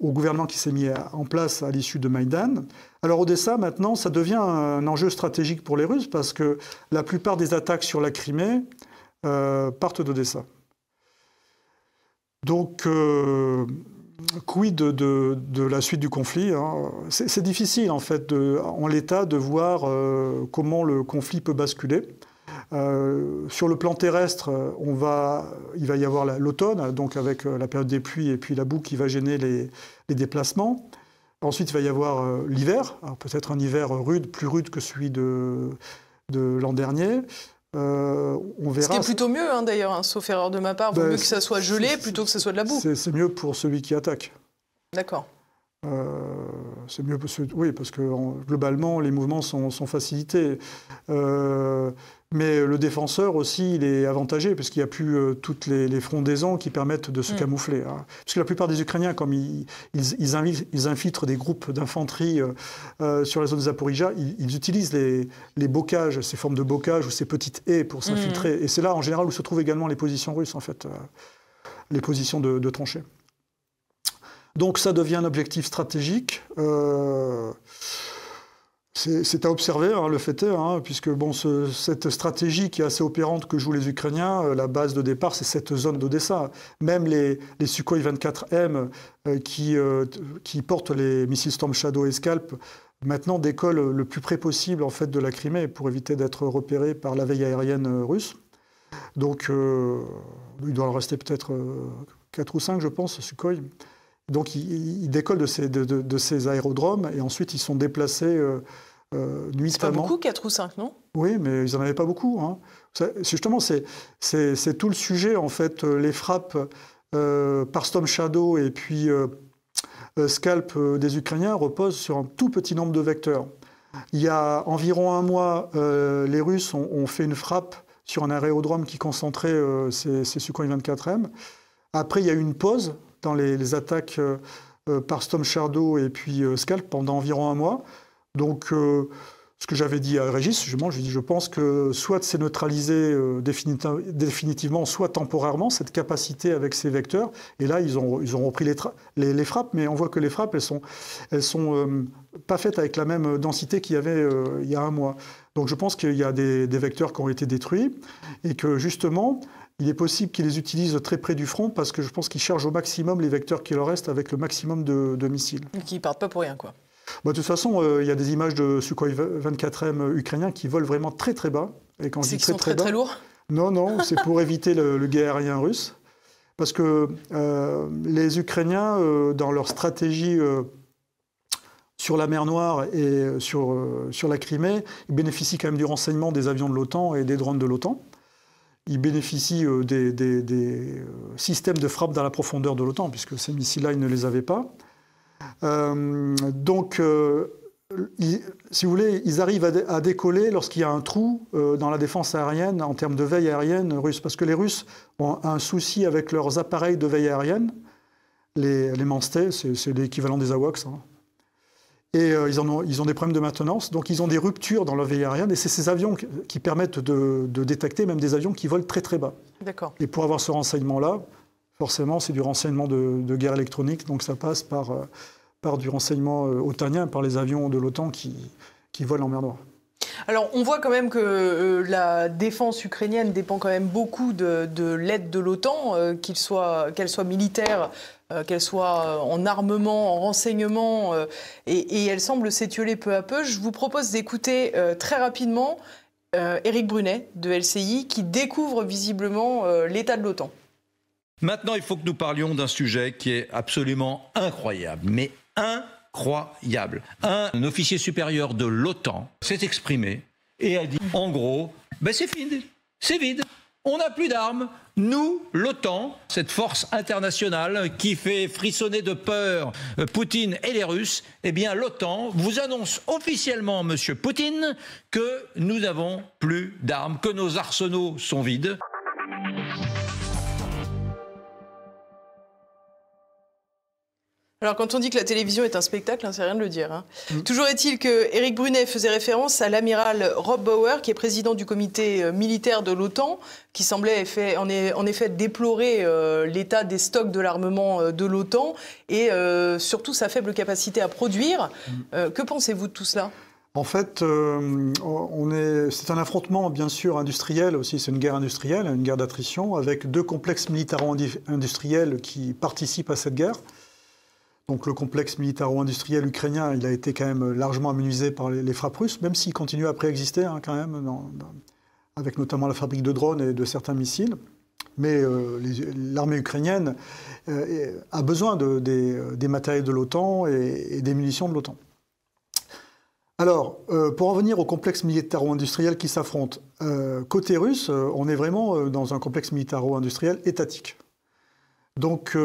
au gouvernement qui s'est mis en place à l'issue de Maïdan. Alors Odessa, maintenant, ça devient un enjeu stratégique pour les Russes parce que la plupart des attaques sur la Crimée euh, partent d'Odessa. Donc, quid de, la suite du conflit hein C'est difficile en fait en l'état de voir euh, comment le conflit peut basculer. Euh, sur le plan terrestre, il va y avoir l'automne, donc avec euh, la période des pluies et puis la boue qui va gêner les, déplacements. Ensuite, il va y avoir l'hiver, peut-être un hiver rude, plus rude que celui de l'an dernier. Euh, on verra. Ce qui est plutôt mieux, hein, d'ailleurs, hein, sauf erreur de ma part. Vaut ben, mieux que ça soit gelé plutôt que ça soit de la boue. C'est mieux pour celui qui attaque. D'accord. Euh, c'est mieux pour oui, parce que globalement, les mouvements sont, facilités. Euh, mais le défenseur aussi, il est avantagé, parce qu'il n'y a plus euh, toutes les, frondaisons qui permettent de se mm. camoufler. Hein. Parce que la plupart des Ukrainiens, comme ils, ils, infiltrent des groupes d'infanterie sur la zone Zaporizhia, ils, utilisent les, les, bocages, ces formes de bocage ou ces petites haies pour s'infiltrer. Mm. Et c'est là, en général, où se trouvent également les positions russes, en fait, les positions de, de tranchées. Donc ça devient un objectif stratégique. Euh, c'est à observer, hein, le fait est, hein, puisque cette stratégie qui est assez opérante que jouent les Ukrainiens, euh, la base de départ, c'est cette zone d'Odessa. Même les, Sukhoi 24M euh, qui, qui, portent les missiles Storm Shadow et Scalp, maintenant décollent le plus près possible en fait, de la Crimée pour éviter d'être repérés par la veille aérienne russe. Donc il doit en rester peut-être 4 ou 5, je pense, Sukhoi. Donc ils, décollent de ces, de, ces, aérodromes et ensuite ils sont déplacés euh, euh, nuitamment. C'est pas beaucoup, 4 ou 5, non? Oui, mais ils n'en avaient pas beaucoup. Hein. Justement, c'est tout le sujet, en fait, euh, les frappes euh, par Storm Shadow et puis Scalp des Ukrainiens reposent sur un tout petit nombre de vecteurs. Il y a environ un mois, les Russes ont, fait une frappe sur un aérodrome qui concentrait ces, ces Sukhoi 24M. Après, il y a eu une pause dans les, attaques euh, euh, par Storm Shadow et puis euh, Scalp pendant environ un mois. Donc, ce que j'avais dit à Régis, justement, je lui dis, je pense que soit c'est neutralisé définitivement, soit temporairement, cette capacité avec ces vecteurs. Et là, ils ont, ils ont repris les, les, frappes, mais on voit que les frappes, elles sont, elles sont pas faites avec la même densité qu'il y avait il y a un mois. Donc je pense qu'il y a des, des, vecteurs qui ont été détruits et que justement, il est possible qu'ils les utilisent très près du front parce que je pense qu'ils chargent au maximum les vecteurs qui leur restent avec le maximum de, missiles. Et qui partent pas pour rien, quoi. Bah, de toute façon, euh, il y a des images de Sukhoi 24M ukrainiens qui volent vraiment très très bas. Et quand je dis très, sont très, très, lourds Non, non, (laughs) c'est pour éviter le, le guet aérien russe. Parce que euh, les Ukrainiens, euh, dans leur stratégie sur la mer Noire et sur, sur la Crimée, ils bénéficient quand même du renseignement des avions de l'OTAN et des drones de l'OTAN ils bénéficient euh, des, euh, systèmes de frappe dans la profondeur de l'OTAN, puisque ces missiles-là, ils ne les avaient pas. Euh, donc, si vous voulez, ils arrivent à, décoller lorsqu'il y a un trou dans la défense aérienne en termes de veille aérienne russe, parce que les Russes ont un souci avec leurs appareils de veille aérienne. Les, les c'est l'équivalent des AWACS. Et euh, ils, ont, ils, ont, des problèmes de maintenance, donc ils ont des ruptures dans leur veille aérienne, et c'est ces avions qui permettent de, détecter même des avions qui volent très très bas. D'accord. Et pour avoir ce renseignement-là, forcément, c'est du renseignement de, guerre électronique, donc ça passe par, euh, par du renseignement euh, otanien, par les avions de l'OTAN qui, qui volent en mer Noire. Alors, on voit quand même que la défense ukrainienne dépend quand même beaucoup de, l'aide de l'OTAN, qu'elle soit, soit militaire qu'elle soit euh, en armement, en renseignement, euh, et, elle semble s'étioler peu à peu. Je vous propose d'écouter très rapidement Éric Brunet de LCI qui découvre visiblement l'état de l'OTAN. Maintenant, il faut que nous parlions d'un sujet qui est absolument incroyable, mais incroyable. Un officier supérieur de l'OTAN s'est exprimé et a dit, en gros, ben c'est vide, c'est vide. On n'a plus d'armes. Nous, l'OTAN, cette force internationale qui fait frissonner de peur euh, Poutine et les Russes, eh bien l'OTAN vous annonce officiellement, Monsieur Poutine, que nous n'avons plus d'armes, que nos arsenaux sont vides. Alors quand on dit que la télévision est un spectacle, hein, c'est rien de le dire. Hein. Mm. Toujours est-il que Éric Brunet faisait référence à l'amiral Rob Bauer, qui est président du comité euh, militaire de l'OTAN, qui semblait en, effet déplorer euh, l'état des stocks de l'armement euh, de l'OTAN et surtout sa faible capacité à produire. Mm. que pensez-vous de tout cela? En fait, c'est un affrontement bien sûr industriel aussi, c'est une guerre industrielle, une guerre d'attrition, avec deux complexes militaro-industriels qui participent à cette guerre. Donc le complexe militaro-industriel ukrainien, il a été quand même largement amenuisé par les, frappes russes, même s'il continue à préexister hein, quand même, avec notamment la fabrique de drones et de certains missiles. Mais euh, l'armée ukrainienne euh, a besoin de, des, matériels de l'OTAN et, des munitions de l'OTAN. Alors, euh, pour en venir au complexe militaro-industriel qui s'affronte, côté russe, on est vraiment dans un complexe militaro-industriel étatique. Donc,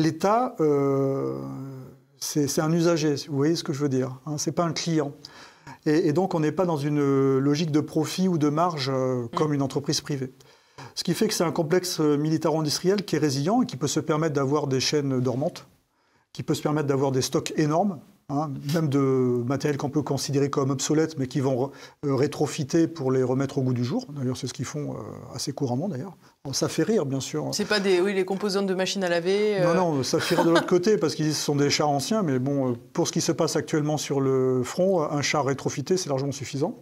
l'État, euh, c'est un usager, vous voyez ce que je veux dire. Hein, ce n'est pas un client. Et, donc on n'est pas dans une logique de profit ou de marge euh, comme une entreprise privée. Ce qui fait que c'est un complexe militaro-industriel qui est résilient et qui peut se permettre d'avoir des chaînes dormantes, qui peut se permettre d'avoir des stocks énormes, Hein, même de matériel qu'on peut considérer comme obsolète, mais qui vont euh, rétrofiter pour les remettre au goût du jour. D'ailleurs, c'est ce qu'ils font euh, assez couramment, d'ailleurs. Ça fait rire, bien sûr. C'est pas des, oui, les composantes de machines à laver euh. Non, non, ça fait rire de l'autre côté, parce qu'ils sont des chars anciens, mais bon, pour ce qui se passe actuellement sur le front, un char rétrofité, c'est largement suffisant.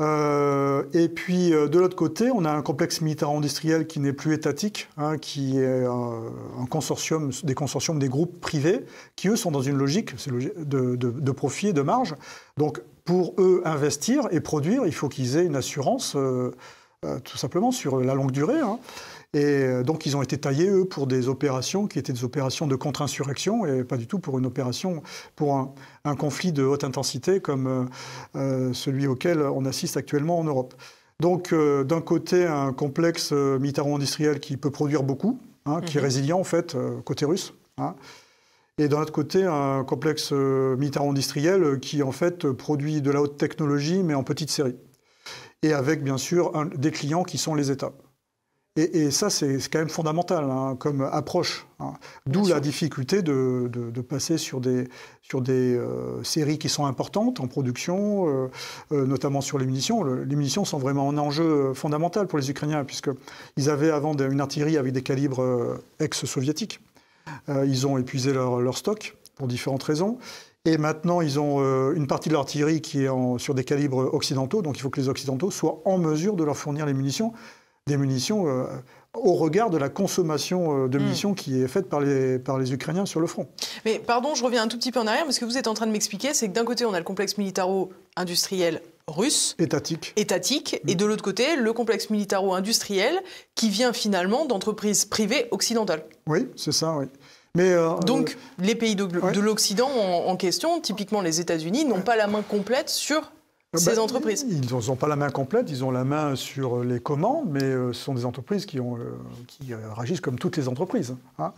Euh, et puis euh, de l'autre côté, on a un complexe militaro-industriel qui n'est plus étatique, hein, qui est euh, un consortium, des consortiums, des groupes privés, qui eux sont dans une logique de, profit et de marge. Donc pour eux investir et produire, il faut qu'ils aient une assurance tout simplement sur la longue durée. Hein. Et euh, donc ils ont été taillés, eux, pour des opérations qui étaient des opérations de contre-insurrection et pas du tout pour une opération, pour un, conflit de haute intensité comme euh, euh, celui auquel on assiste actuellement en Europe. Donc d'un côté, un complexe militaro-industriel qui peut produire beaucoup, hein, qui est mhm. résilient en fait, côté russe. Hein. et d'un autre côté, un complexe militaro-industriel qui en fait produit de la haute technologie mais en petite série. Et avec bien sûr des clients qui sont les États. Et, ça, c'est quand même fondamental hein, comme approche. Hein. D'où la difficulté de, passer sur des, sur des euh, séries qui sont importantes en production, euh, euh, notamment sur les munitions. les munitions sont vraiment un enjeu fondamental pour les Ukrainiens, puisqu'ils avaient avant une artillerie avec des calibres ex-soviétiques. ils ont épuisé leur, leur, stock pour différentes raisons. Et maintenant, ils ont une partie de l'artillerie qui est sur des calibres occidentaux, donc il faut que les Occidentaux soient en mesure de leur fournir les munitions des munitions euh, au regard de la consommation euh, de hmm. munitions qui est faite par les, par les Ukrainiens sur le front. Mais pardon, je reviens un tout petit peu en arrière, parce que vous êtes en train de m'expliquer, c'est que d'un côté, on a le complexe militaro-industriel russe. Étatique. Étatique. Et de l'autre côté, le complexe militaro-industriel qui vient finalement d'entreprises privées occidentales. Oui, c'est ça, oui. Mais euh, Donc, les pays de, l'Occident en, en, question, typiquement les États-Unis, n'ont pas la main complète sur ces bah, entreprises Ils n'ont pas la main complète, ils ont la main sur les commandes, mais euh, ce sont des entreprises qui, ont, euh, qui réagissent comme toutes les entreprises. Hein.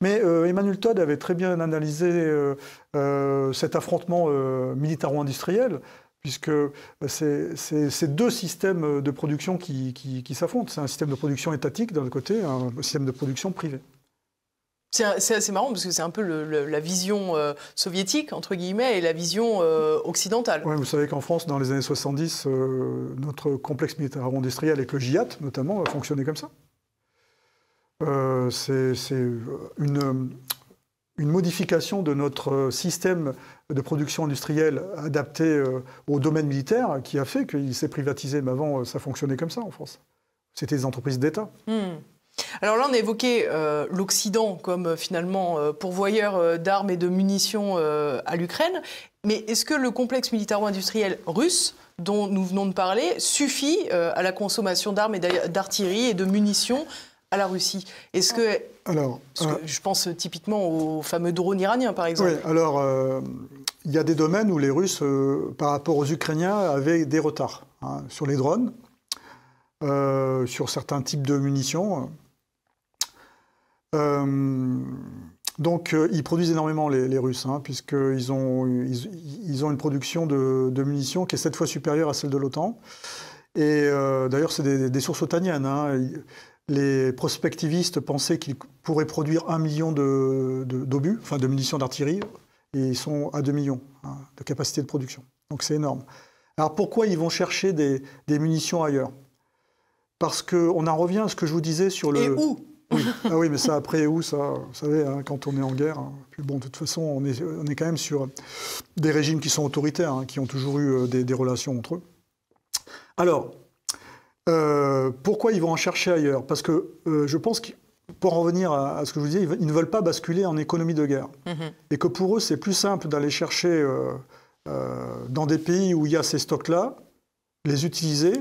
Mais euh, Emmanuel Todd avait très bien analysé cet affrontement militaro-industriel, puisque c'est deux systèmes de production qui, qui s'affrontent. C'est un système de production étatique d'un côté, un système de production privé. C'est assez marrant parce que c'est un peu la vision euh, soviétique, entre guillemets, et la vision euh, occidentale. Oui, vous savez qu'en France, dans les années 70, euh, notre complexe militaire-industriel avec le GIAT, notamment, a fonctionné comme ça. c'est une, une, modification de notre système de production industrielle adapté au domaine militaire qui a fait qu'il s'est privatisé, mais avant, ça fonctionnait comme ça en France. C'était des entreprises d'État. Hmm. Alors là, on a évoqué euh, l'Occident comme euh, finalement euh, pourvoyeur d'armes et de munitions à l'Ukraine, mais est-ce que le complexe militaro-industriel russe dont nous venons de parler suffit à la consommation d'armes et d'artillerie et de munitions à la Russie? Est-ce que, alors, je pense typiquement aux fameux drones iraniens, par exemple. Oui, alors il y a des domaines où les Russes, par rapport aux Ukrainiens, avaient des retards hein, sur les drones. sur certains types de munitions. Donc, ils produisent énormément, les, Russes, hein, puisqu'ils ont, ils, ont une production de, munitions qui est sept fois supérieure à celle de l'OTAN. Et d'ailleurs, c'est des, sources otaniennes. Hein. Les prospectivistes pensaient qu'ils pourraient produire un million d'obus, de, enfin de munitions d'artillerie, et ils sont à 2 millions hein, de capacité de production. Donc c'est énorme. Alors pourquoi ils vont chercher des, munitions ailleurs? Parce qu'on en revient à ce que je vous disais sur le... Et où? Oui. Ah oui, mais ça, après, où ça Vous savez, hein, quand on est en guerre, hein. puis bon, de toute façon, on est, on est quand même sur des régimes qui sont autoritaires, qui ont toujours eu euh, des, relations entre eux. Alors, euh, pourquoi ils vont en chercher ailleurs? Parce que euh, je pense que pour en revenir à, ce que je vous disais, ils ne veulent pas basculer en économie de guerre. Mhm. Et que pour eux, c'est plus simple d'aller chercher euh, dans des pays où il y a ces stocks-là, les utiliser,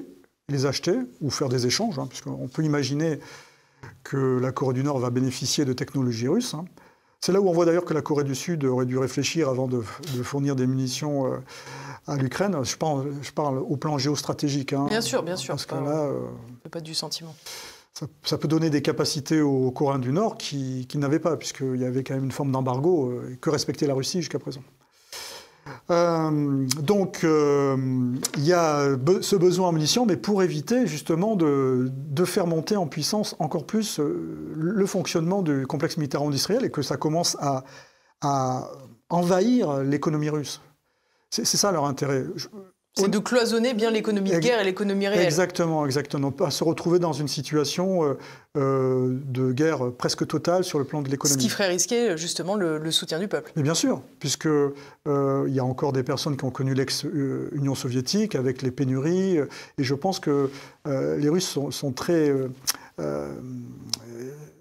les acheter ou faire des échanges, hein, puisqu'on peut imaginer que la Corée du Nord va bénéficier de technologies russes. Hein. C'est là où on voit d'ailleurs que la Corée du Sud aurait dû réfléchir avant de, fournir des munitions euh, à l'Ukraine. Je parle, je parle, au plan géostratégique. Hein, bien sûr, bien sûr. Parce que là, pas du sentiment ça, peut donner des capacités aux Coréens du Nord qui, n'avaient pas, puisqu'il y avait quand même une forme d'embargo euh, que respectait la Russie jusqu'à présent. Euh, donc, euh, il y a ce besoin en munitions, mais pour éviter justement de, faire monter en puissance encore plus le fonctionnement du complexe militaire industriel et que ça commence à envahir l'économie russe. C'est ça leur intérêt. C'est de cloisonner bien l'économie de guerre et l'économie réelle. Exactement, exactement. Pas se retrouver dans une situation euh, euh, de guerre presque totale sur le plan de l'économie. Ce qui ferait risquer justement le, soutien du peuple. Mais bien sûr, puisque euh, il y a encore des personnes qui ont connu l'ex-Union soviétique avec les pénuries, et je pense que les Russes sont, très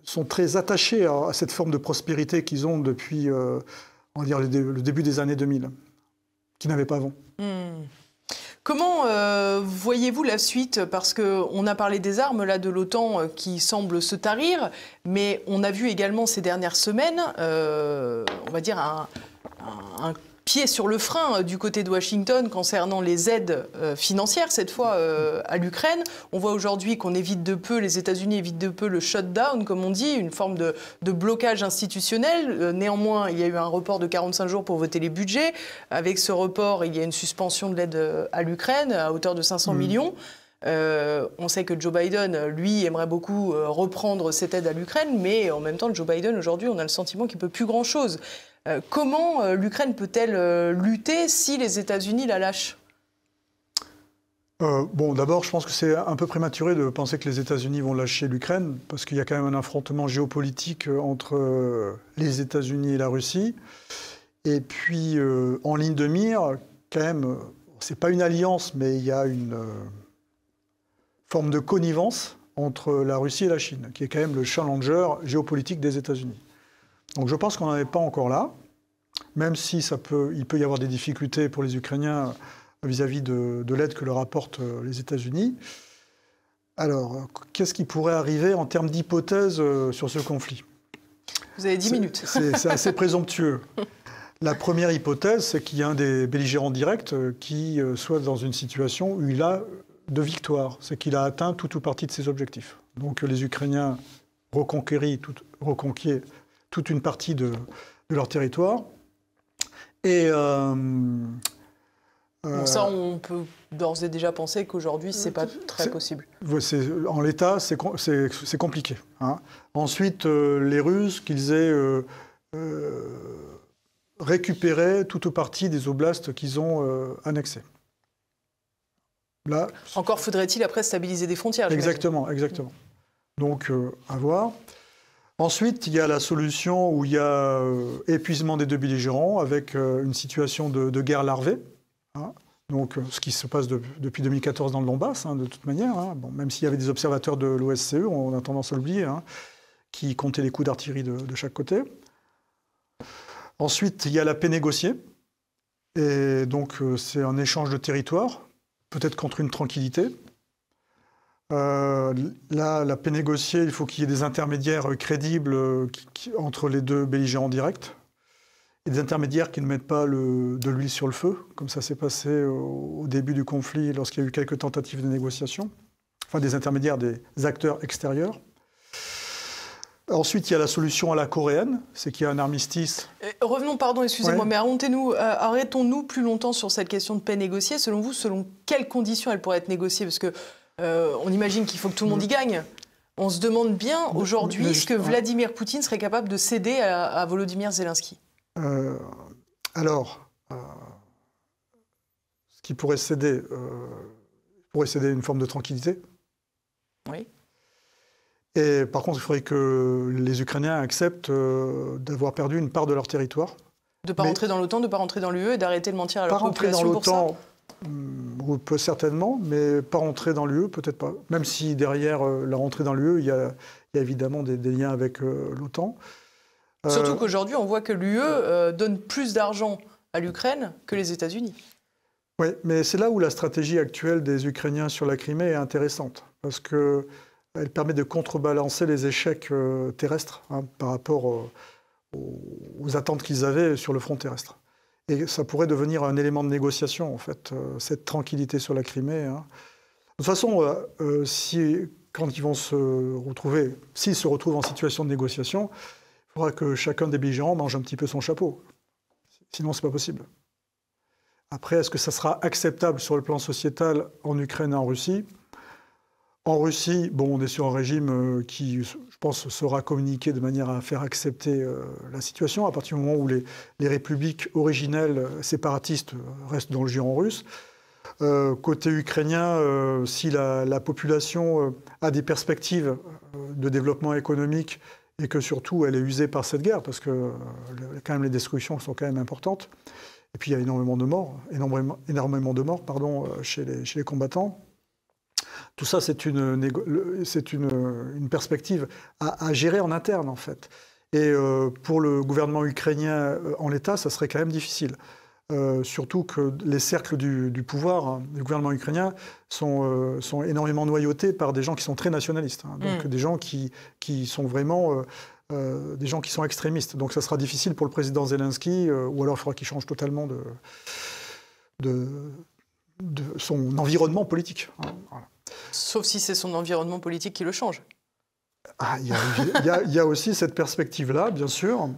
sont très attachés à, cette forme de prospérité qu'ils ont depuis, on va dire, le, début des années 2000, qu'ils n'avaient pas avant. Hmm. Comment euh, voyez-vous la suite? Parce qu'on a parlé des armes là de l'OTAN euh, qui semblent se tarir, mais on a vu également ces dernières semaines, euh, on va dire un, un pied sur le frein euh, du côté de Washington concernant les aides euh, financières, cette fois euh, à l'Ukraine. On voit aujourd'hui qu'on évite de peu, les États-Unis évitent de peu le shutdown, comme on dit, une forme de, blocage institutionnel. néanmoins, il y a eu un report de 45 jours pour voter les budgets. Avec ce report, il y a une suspension de l'aide à l'Ukraine à hauteur de 500 mmh. millions. on sait que Joe Biden, lui, aimerait beaucoup reprendre cette aide à l'Ukraine, mais en même temps, Joe Biden, aujourd'hui, on a le sentiment qu'il ne peut plus grand-chose. Euh, comment euh, l'Ukraine peut-elle euh, lutter si les États-Unis la lâchent? Bon, d'abord, je pense que c'est un peu prématuré de penser que les États-Unis vont lâcher l'Ukraine, parce qu'il y a quand même un affrontement géopolitique entre les États-Unis et la Russie. Et puis, en ligne de mire, quand même, c'est pas une alliance, mais il y a une forme de connivence entre la Russie et la Chine, qui est quand même le challenger géopolitique des États-Unis. Donc je pense qu'on n'en est pas encore là, même si ça peut, il peut y avoir des difficultés pour les Ukrainiens vis-à-vis de, l'aide que leur apportent euh, les États-Unis. Alors, qu'est-ce qui pourrait arriver en termes d'hypothèse euh, sur ce conflit? Vous avez 10 minutes. C'est (laughs) assez présomptueux. La première hypothèse, c'est qu'il y a un des belligérants directs euh, qui soit dans une situation où il a de victoire, c'est qu'il a atteint tout ou partie de ses objectifs. Donc les Ukrainiens reconquérir, tout, reconquièrent toute une partie de, leur territoire. Et euh, ça, on peut d'ores et déjà penser qu'aujourd'hui, ce n'est pas très possible. En l'état, c'est compliqué. Hein. Ensuite, euh, les Russes, qu'ils aient euh, récupéré toute ou partie des oblasts qu'ils ont annexés. Là, Encore faudrait-il après stabiliser des frontières. Exactement, exactement. Donc, à voir. Ensuite, il y a la solution où il y a euh, épuisement des deux belligérants avec euh, une situation de, guerre larvée. Hein. Donc, euh, ce qui se passe depuis 2014 dans le Donbass, hein, de toute manière. Hein. Même s'il y avait des observateurs de l'OSCE, on a tendance à l'oublier, qui comptaient les coups d'artillerie de, de, chaque côté. Ensuite, il y a la paix négociée. Et donc, c'est un échange de territoire, peut-être contre une tranquillité. Euh, là, la paix négociée, il faut qu'il y ait des intermédiaires crédibles euh, entre les deux belligérants directs. Et des intermédiaires qui ne mettent pas de l'huile sur le feu, comme ça s'est passé au, début du conflit lorsqu'il y a eu quelques tentatives de négociation. enfin des intermédiaires, des acteurs extérieurs. Ensuite, il y a la solution à la coréenne, c'est qu'il y a un armistice. revenons, pardon, excusez-moi, mais arrêtons-nous, euh, arrêtons-nous plus longtemps sur cette question de paix négociée. Selon vous, selon quelles conditions elle pourrait être négociée? Parce que euh, on imagine qu'il faut que tout le monde y gagne. On se demande bien aujourd'hui ce que Vladimir Poutine serait capable de céder à, Volodymyr Zelensky. Euh, alors, ce qui pourrait céder, pourrait céder une forme de tranquillité. Oui. Et par contre, il faudrait que les Ukrainiens acceptent euh, d'avoir perdu une part de leur territoire. De ne pas rentrer dans l'OTAN, de ne pas rentrer dans l'UE et d'arrêter de mentir à leur population pour ça L'OTAN, peut certainement, mais pas rentrer dans l'UE, peut-être pas. Même si derrière euh, la rentrée dans l'UE, il, y a évidemment des, liens avec euh, l'OTAN. Surtout qu'aujourd'hui, on voit que l'UE donne plus d'argent à l'Ukraine que les États-Unis. Oui, mais c'est là où la stratégie actuelle des Ukrainiens sur la Crimée est intéressante. Parce que elle permet de contrebalancer les échecs euh, terrestres hein, par rapport euh, aux, attentes qu'ils avaient sur le front terrestre. Et ça pourrait devenir un élément de négociation, en fait, euh, cette tranquillité sur la Crimée. Hein. De toute façon, si, quand ils vont se retrouver, s'ils se retrouvent en situation de négociation, il faudra que chacun des belligérants mange un petit peu son chapeau. Sinon, ce n'est pas possible. Après, est-ce que ça sera acceptable sur le plan sociétal en Ukraine et en Russie? En Russie, bon, on est sur un régime euh, qui, je pense, sera communiqué de manière à faire accepter euh, la situation à partir du moment où les, républiques originelles euh, séparatistes restent dans le giron russe. côté ukrainien, si la, population a des perspectives de développement économique et que surtout elle est usée par cette guerre, parce que quand même les destructions sont quand même importantes, et puis il y a énormément de morts, énormément, énormément de morts pardon, chez les combattants. Tout ça, c'est une, une, perspective à, gérer en interne, en fait. Et euh, pour le gouvernement ukrainien euh, en l'état, ça serait quand même difficile. Euh, surtout que les cercles du, pouvoir hein, du gouvernement ukrainien sont, sont, énormément noyautés par des gens qui sont très nationalistes, hein. donc mm. des gens qui, qui sont vraiment des gens qui sont extrémistes. Donc ça sera difficile pour le président Zelensky, ou alors il faudra qu'il change totalement de, de, de, son environnement politique. Hein. Voilà. Sauf si c'est son environnement politique qui le change. Ah, il y, a aussi cette perspective-là, bien sûr.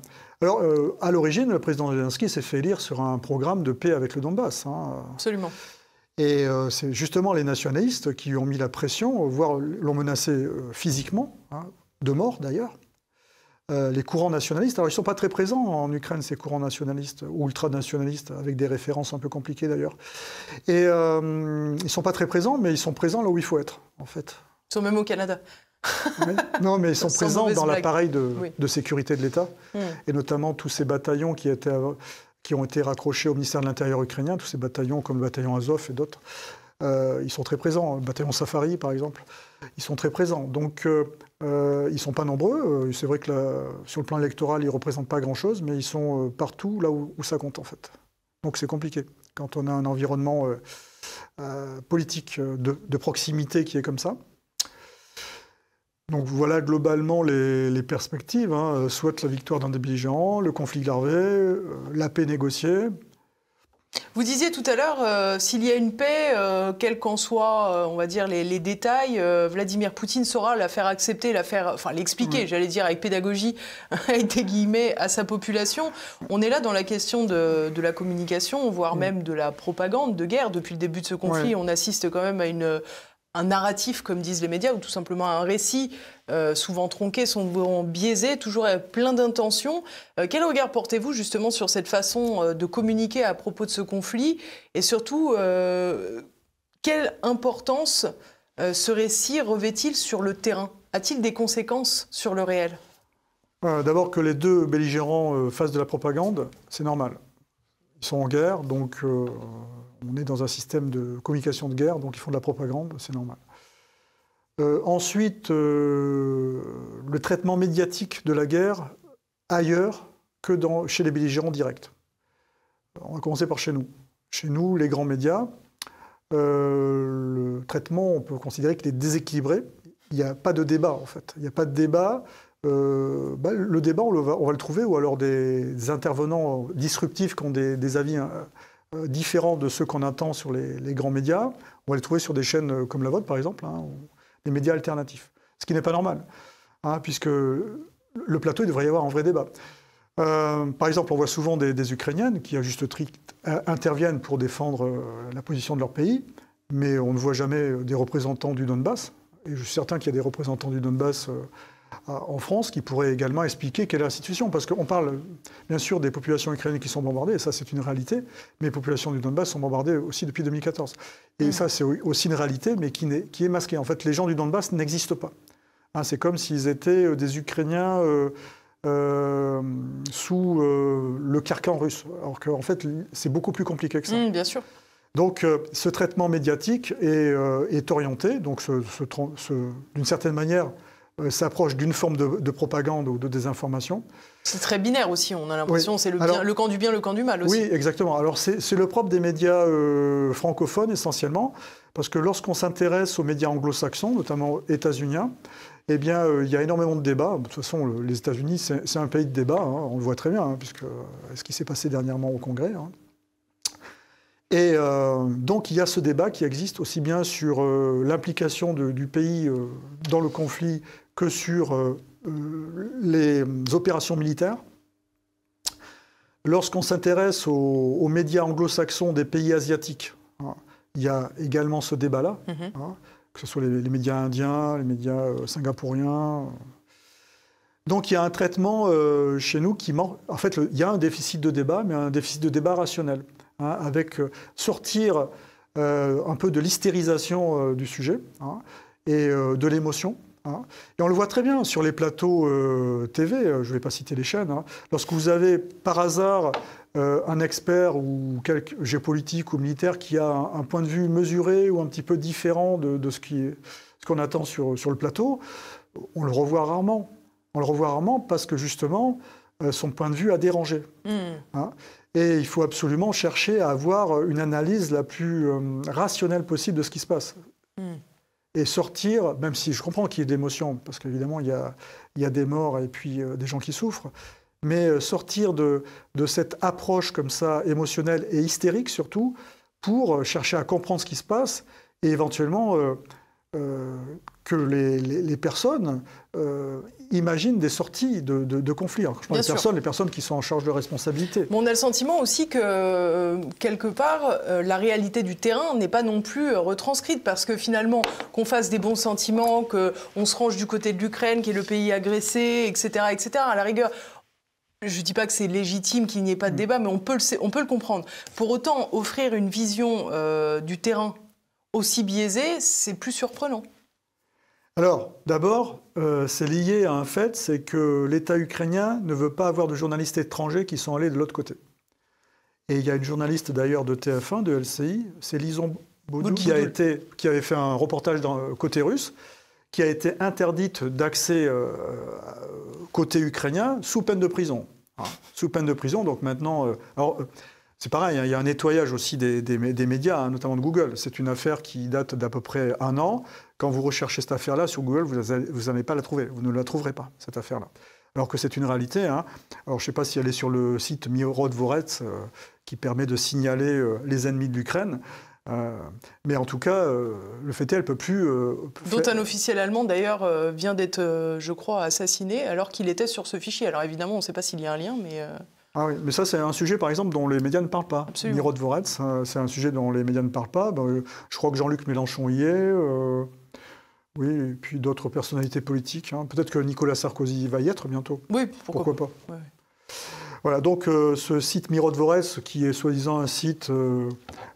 Alors, euh, à l'origine, le président Zelensky s'est fait élire sur un programme de paix avec le Donbass. Hein. Absolument. Et euh, c'est justement les nationalistes qui ont mis la pression, voire l'ont menacé euh, physiquement, hein, de mort d'ailleurs. Les courants nationalistes, alors ils ne sont pas très présents en Ukraine, ces courants nationalistes, ou ultranationalistes, avec des références un peu compliquées d'ailleurs. Et ils ne sont pas très présents, mais ils sont présents là où il faut être, en fait. Ils sont même au Canada. Non, mais ils sont (laughs) présents dans l'appareil de, sécurité de l'État, hmm. et notamment tous ces bataillons qui, étaient, qui ont été raccrochés au ministère de l'Intérieur ukrainien, tous ces bataillons comme le bataillon Azov et d'autres. Euh, ils sont très présents. Le bataillon Safari, par exemple, ils sont très présents. Donc, euh, euh, ils ne sont pas nombreux. C'est vrai que sur le plan électoral, ils ne représentent pas grand-chose, mais ils sont partout là où, ça compte, en fait. Donc, c'est compliqué. Quand on a un environnement politique de, proximité qui est comme ça, donc voilà globalement les, perspectives, hein. soit la victoire d'un des le conflit larvé, la paix négociée. Vous disiez tout à l'heure, euh, s'il y a une paix, euh, quels qu'en soient, on va dire, les, détails, Vladimir Poutine saura la faire accepter, la faire, enfin l'expliquer, j'allais dire avec pédagogie, (laughs) avec des guillemets, à sa population. On est là dans la question de, la communication, voire même de la propagande de guerre. Depuis le début de ce conflit, on assiste quand même à une, un narratif, comme disent les médias, ou tout simplement un récit, euh, souvent tronqué, souvent biaisé, toujours plein d'intentions. Euh, quel regard portez-vous justement sur cette façon euh, de communiquer à propos de ce conflit? Et surtout, quelle importance ce récit revêt-il sur le terrain? A-t-il des conséquences sur le réel? D'abord que les deux belligérants fassent de la propagande, c'est normal. Ils sont en guerre, donc on est dans un système de communication de guerre, donc ils font de la propagande, c'est normal. Euh, ensuite, euh, le traitement médiatique de la guerre ailleurs que chez les belligérants directs. On va commencer par chez nous. Chez nous, les grands médias, euh, le traitement, on peut considérer qu'il est déséquilibré. Il n'y a pas de débat, en fait. Il n'y a pas de débat. Bah, le débat, on, va, le trouver, ou alors des, intervenants disruptifs qui ont des, avis hein, différents de ceux qu'on attend sur les, grands médias. On va les trouver sur des chaînes euh, comme la vôtre, par exemple, hein, des médias alternatifs. Ce qui n'est pas normal, hein, puisque le plateau, il devrait y avoir un vrai débat. Euh, par exemple, on voit souvent des, Ukrainiennes qui, à juste titre, interviennent pour défendre euh, la position de leur pays, mais on ne voit jamais des représentants du Donbass. Et je suis certain qu'il y a des représentants du Donbass euh, en France qui pourraient également expliquer quelle est la situation. Parce qu'on parle bien sûr des populations ukrainiennes qui sont bombardées, et ça c'est une réalité, mais les populations du Donbass sont bombardées aussi depuis 2014. Et mmh. ça c'est aussi une réalité, mais qui, est, qui est masquée. En fait, les gens du Donbass n'existent pas. Hein, c'est comme s'ils étaient des Ukrainiens euh, sous euh, le carcan russe. Alors qu'en fait, c'est beaucoup plus compliqué que ça. Mmh, bien sûr. Donc, euh, ce traitement médiatique est, orienté, donc d'une certaine manière, s'approche d'une forme de, propagande ou de désinformation. C'est très binaire aussi, on a l'impression, c'est le, le, camp du bien, le camp du mal aussi. Oui, exactement. Alors c'est le propre des médias francophones essentiellement, parce que lorsqu'on s'intéresse aux médias anglo-saxons, notamment états-uniens, eh bien, euh, il y a énormément de débats. De toute façon, les États-Unis, c'est un pays de débat, hein, on le voit très bien, hein, puisque euh, ce qui s'est passé dernièrement au Congrès. Hein. Et euh, donc, il y a ce débat qui existe aussi bien sur l'implication du pays dans le conflit que sur les opérations militaires. Lorsqu'on s'intéresse aux, médias anglo-saxons des pays asiatiques, il y a également ce débat-là. Mm-hmm que ce soit les, médias indiens, les médias euh, singapouriens. Donc il y a un traitement euh, chez nous qui manque. En fait, il y a un déficit de débat, mais un déficit de débat rationnel, hein, avec euh, sortir un peu de l'hystérisation du sujet hein, et de l'émotion. Hein. Et on le voit très bien sur les plateaux TV, je ne vais pas citer les chaînes, lorsque vous avez par hasard euh, un expert ou quelque géopolitique ou militaire qui a un, point de vue mesuré ou un petit peu différent de, ce qu'on attend sur, le plateau, on le revoit rarement. On le revoit rarement parce que justement, euh, son point de vue a dérangé. Hmm. Hein. et il faut absolument chercher à avoir une analyse la plus euh, rationnelle possible de ce qui se passe. Et sortir, même si je comprends qu'il y ait d'émotions, parce qu'évidemment, il, il y a, des morts et puis des gens qui souffrent, mais euh, sortir de, cette approche comme ça, émotionnelle et hystérique surtout, pour euh, chercher à comprendre ce qui se passe et éventuellement euh, que les, personnes imaginent des sorties de, conflits. je parle des personnes, les personnes qui sont en charge de responsabilité. on a le sentiment aussi que, quelque part, la réalité du terrain n'est pas non plus retranscrite, parce que finalement, qu'on fasse des bons sentiments, qu'on se range du côté de l'Ukraine, qui est le pays agressé, etc., etc., à la rigueur, je ne dis pas que c'est légitime qu'il n'y ait pas de mm. débat, mais on peut le, on peut le comprendre. Pour autant, offrir une vision euh, du terrain aussi biaisée, c'est plus surprenant. Alors, d'abord, euh, c'est lié à un fait, c'est que l'État ukrainien ne veut pas avoir de journalistes étrangers qui sont allés de l'autre côté. Et il y a une journaliste d'ailleurs de TF1, de LCI, c'est Lison Baudou, qui, a été, qui avait fait un reportage dans, côté russe, qui a été interdite d'accès euh, côté ukrainien sous peine de prison. Ah. Sous peine de prison, donc maintenant. Euh, alors, euh, c'est pareil, hein, il y a un nettoyage aussi des, des, médias, hein, notamment de Google. C'est une affaire qui date d'à peu près un an. Quand vous recherchez cette affaire-là sur Google, vous n'allez pas la trouver. Vous ne la trouverez pas, cette affaire-là. Alors que c'est une réalité. Hein. Alors je ne sais pas si elle est sur le site Mirodvorets, qui permet de signaler les ennemis de l'Ukraine. Euh, mais en tout cas, euh, le fait est, elle peut plus. Euh, Dont un officiel allemand d'ailleurs vient d'être, je crois, assassiné alors qu'il était sur ce fichier. Alors évidemment, on ne sait pas s'il y a un lien, mais. Ah oui, mais ça c'est un sujet par exemple dont les médias ne parlent pas. Miro Dvorets, c'est un sujet dont les médias ne parlent pas. Ben, je crois que Jean-Luc Mélenchon y est. oui, et puis d'autres personnalités politiques. Hein. Peut-être que Nicolas Sarkozy va y être bientôt. Oui, pourquoi, pas. Voilà, donc euh, ce site Miro qui est soi-disant un site euh,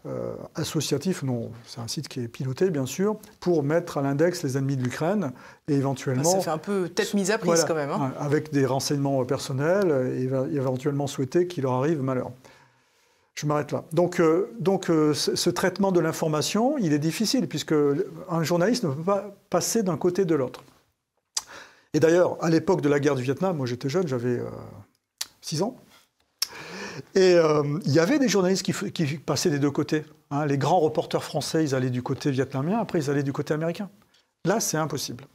euh, associatif, non, c'est un site qui est piloté bien sûr, pour mettre à l'index les ennemis de l'Ukraine et éventuellement... ça fait un peu tête mise à prise quand même. Hein. Avec des renseignements personnels et, éventuellement souhaiter qu'il leur arrive malheur. Je m'arrête là. Donc, donc ce traitement de l'information, il est difficile puisque un journaliste ne peut pas passer d'un côté de l'autre. Et d'ailleurs, à l'époque de la guerre du Vietnam, moi j'étais jeune, j'avais 6 ans. Et euh, il y avait des journalistes qui, passaient des deux côtés. Hein. Les grands reporters français, ils allaient du côté vietnamien, après ils allaient du côté américain. Là, c'est impossible.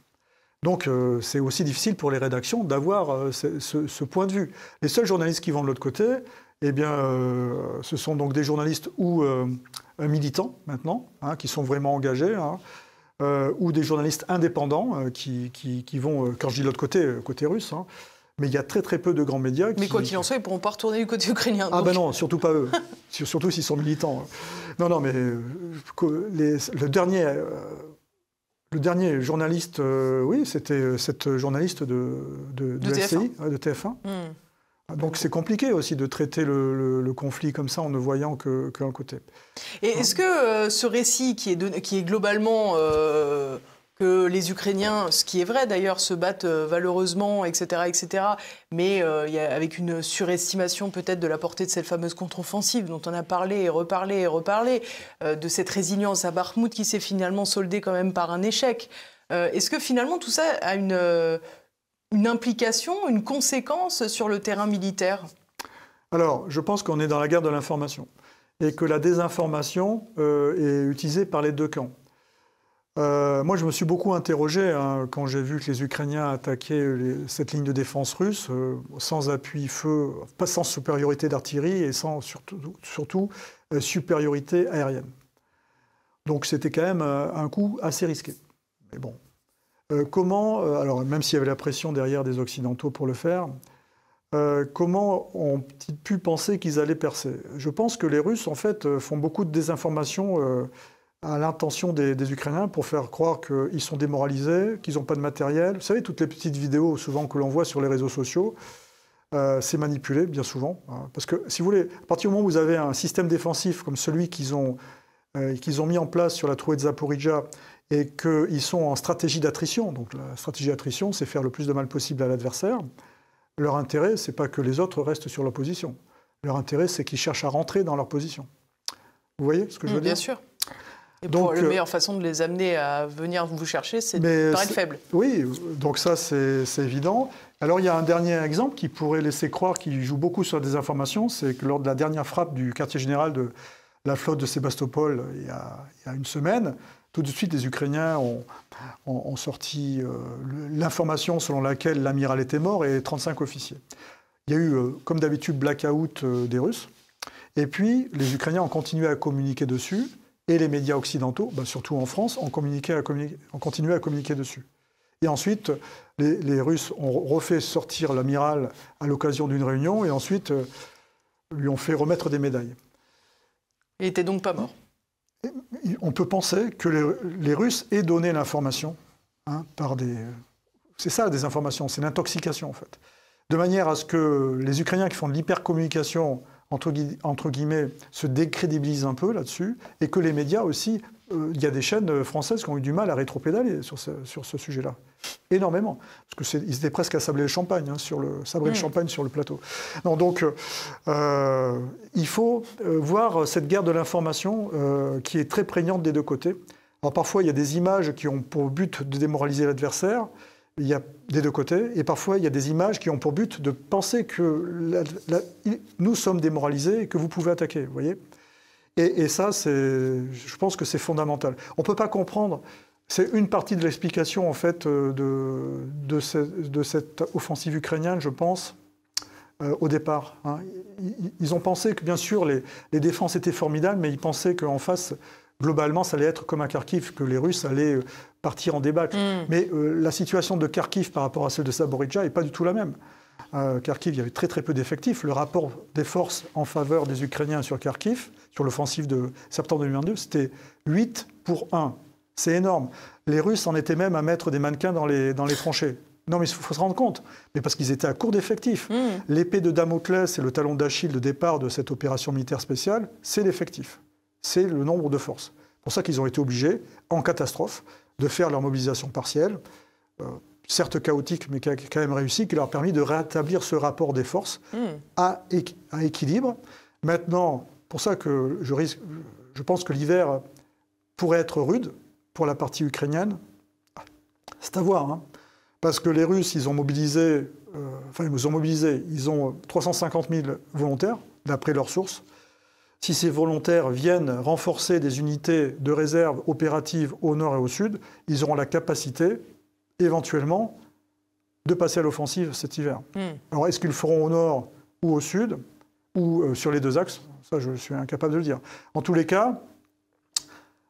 Donc euh, c'est aussi difficile pour les rédactions d'avoir euh, ce, point de vue. Les seuls journalistes qui vont de l'autre côté, eh bien, ce sont donc des journalistes ou militants maintenant, hein, qui sont vraiment engagés. Hein. ou des journalistes indépendants qui, qui, vont, quand je dis l'autre côté, côté russe, hein, mais il y a très très peu de grands médias. Mais quoi qu'il en soit, ils ne pourront pas retourner du côté ukrainien. Ah ben non, surtout pas eux. (laughs) surtout s'ils sont militants. Non, non, mais le dernier le dernier journaliste, euh, oui, c'était euh, cette journaliste de, de, de, TF1. de TF1. Hmm. Donc c'est compliqué aussi de traiter le, conflit comme ça en ne voyant qu'un côté. Et est-ce que euh, ce récit qui est, qui est globalement que les Ukrainiens, ce qui est vrai d'ailleurs, se battent euh, valeureusement, etc., etc., mais euh, avec une surestimation peut-être de la portée de cette fameuse contre-offensive dont on a parlé et reparlé et reparlé, euh, de cette résilience à Bakhmut qui s'est finalement soldée quand même par un échec. Est-ce que finalement tout ça a une, une implication, une conséquence sur le terrain militaire? Alors, je pense qu'on est dans la guerre de l'information et que la désinformation est utilisée par les deux camps. Euh, moi, je me suis beaucoup interrogé hein, quand j'ai vu que les Ukrainiens attaquaient cette ligne de défense russe euh, sans appui feu, pas sans supériorité d'artillerie et sans surtout, euh, supériorité aérienne. Donc c'était quand même un coup assez risqué. Mais bon, comment, alors même s'il y avait la pression derrière des Occidentaux pour le faire, comment ont-ils pu penser qu'ils allaient percer? Je pense que les Russes, en fait, font beaucoup de désinformation à l'intention des, Ukrainiens pour faire croire qu'ils sont démoralisés, qu'ils n'ont pas de matériel. Vous savez, toutes les petites vidéos souvent que l'on voit sur les réseaux sociaux, euh, c'est manipulé bien souvent. Hein. parce que si vous voulez, à partir du moment où vous avez un système défensif comme celui qu'ils ont, euh, ont mis en place sur la trouée de Zaporizhia et qu'ils sont en stratégie d'attrition, donc la stratégie d'attrition, c'est faire le plus de mal possible à l'adversaire, leur intérêt, c'est pas que les autres restent sur leur position. Leur intérêt, c'est qu'ils cherchent à rentrer dans leur position. Vous voyez ce que je veux mmh, dire? Bien sûr. Et donc, la euh, meilleure façon de les amener à venir vous chercher, c'est de paraître faible. Oui, donc ça, c'est évident. Alors, il y a un dernier exemple qui pourrait laisser croire qu'il joue beaucoup sur des informations, c'est que lors de la dernière frappe du quartier général de la flotte de Sébastopol, il y a, il y a une semaine, tout de suite, les Ukrainiens ont, sorti euh, l'information selon laquelle l'amiral était mort et 35 officiers. Il y a eu, euh, comme d'habitude, blackout des Russes. Et puis, les Ukrainiens ont continué à communiquer dessus et les médias occidentaux, bah, surtout en France, ont, continué à communiquer dessus. Et ensuite, les, Russes ont refait sortir l'amiral à l'occasion d'une réunion et ensuite euh, lui ont fait remettre des médailles. Il n'était donc pas mort On peut penser que les, Russes aient donné l'information hein, par des... C'est ça, des informations, c'est l'intoxication en fait. De manière à ce que les Ukrainiens qui font de l'hypercommunication entre, guillemets, se décrédibilise un peu là-dessus, et que les médias aussi, euh, il y a des chaînes françaises qui ont eu du mal à rétropédaler sur ce, sur ce sujet-là. Énormément. Parce qu'ils étaient presque à sabler le champagne, hein, sur le, sabrer le champagne sur le plateau. Non, donc, euh, il faut euh, voir cette guerre de l'information qui est très prégnante des deux côtés. Alors parfois, il y a des images qui ont pour but de démoraliser l'adversaire il y a des deux côtés, et parfois il y a des images qui ont pour but de penser que nous sommes démoralisés et que vous pouvez attaquer, vous voyez? Et, ça, je pense que c'est fondamental. On ne peut pas comprendre, c'est une partie de l'explication en fait euh, de, de, cette offensive ukrainienne, je pense, euh, au départ. Hein. Ils, ont pensé que bien sûr les, les défenses étaient formidables, mais ils pensaient qu'en face, globalement, ça allait être comme un Kharkiv, que les Russes allaient euh, partir en débat. Mm. Mais euh, la situation de Kharkiv par rapport à celle de Saboridja n'est pas du tout la même. Euh, Kharkiv, il y avait très très peu d'effectifs. Le rapport des forces en faveur des Ukrainiens sur Kharkiv, sur l'offensive de septembre 2022, c'était 8 pour 1. C'est énorme. Les Russes en étaient même à mettre des mannequins dans les, dans les tranchées. Non, mais il faut se rendre compte. Mais parce qu'ils étaient à court d'effectifs. Mm. L'épée de Damoclès et le talon d'Achille de départ de cette opération militaire spéciale, c'est l'effectif. C'est le nombre de forces. C'est pour ça qu'ils ont été obligés, en catastrophe, de faire leur mobilisation partielle, euh, certes chaotique, mais qui a quand même réussi, qui leur a permis de rétablir ce rapport des forces hmm. à, équilibre. Maintenant, pour ça que je, risque, je pense que l'hiver pourrait être rude pour la partie ukrainienne. C'est à voir, hein. parce que les Russes, ils ont mobilisé, euh, enfin ils ont mobilisé, ils ont 350 000 volontaires, d'après leurs sources. Si ces volontaires viennent renforcer des unités de réserve opératives au nord et au sud, ils auront la capacité, éventuellement, de passer à l'offensive cet hiver. Hmm. Alors, est-ce qu'ils le feront au nord ou au sud, ou euh, sur les deux axes? Ça, je suis incapable de le dire. En tous les cas,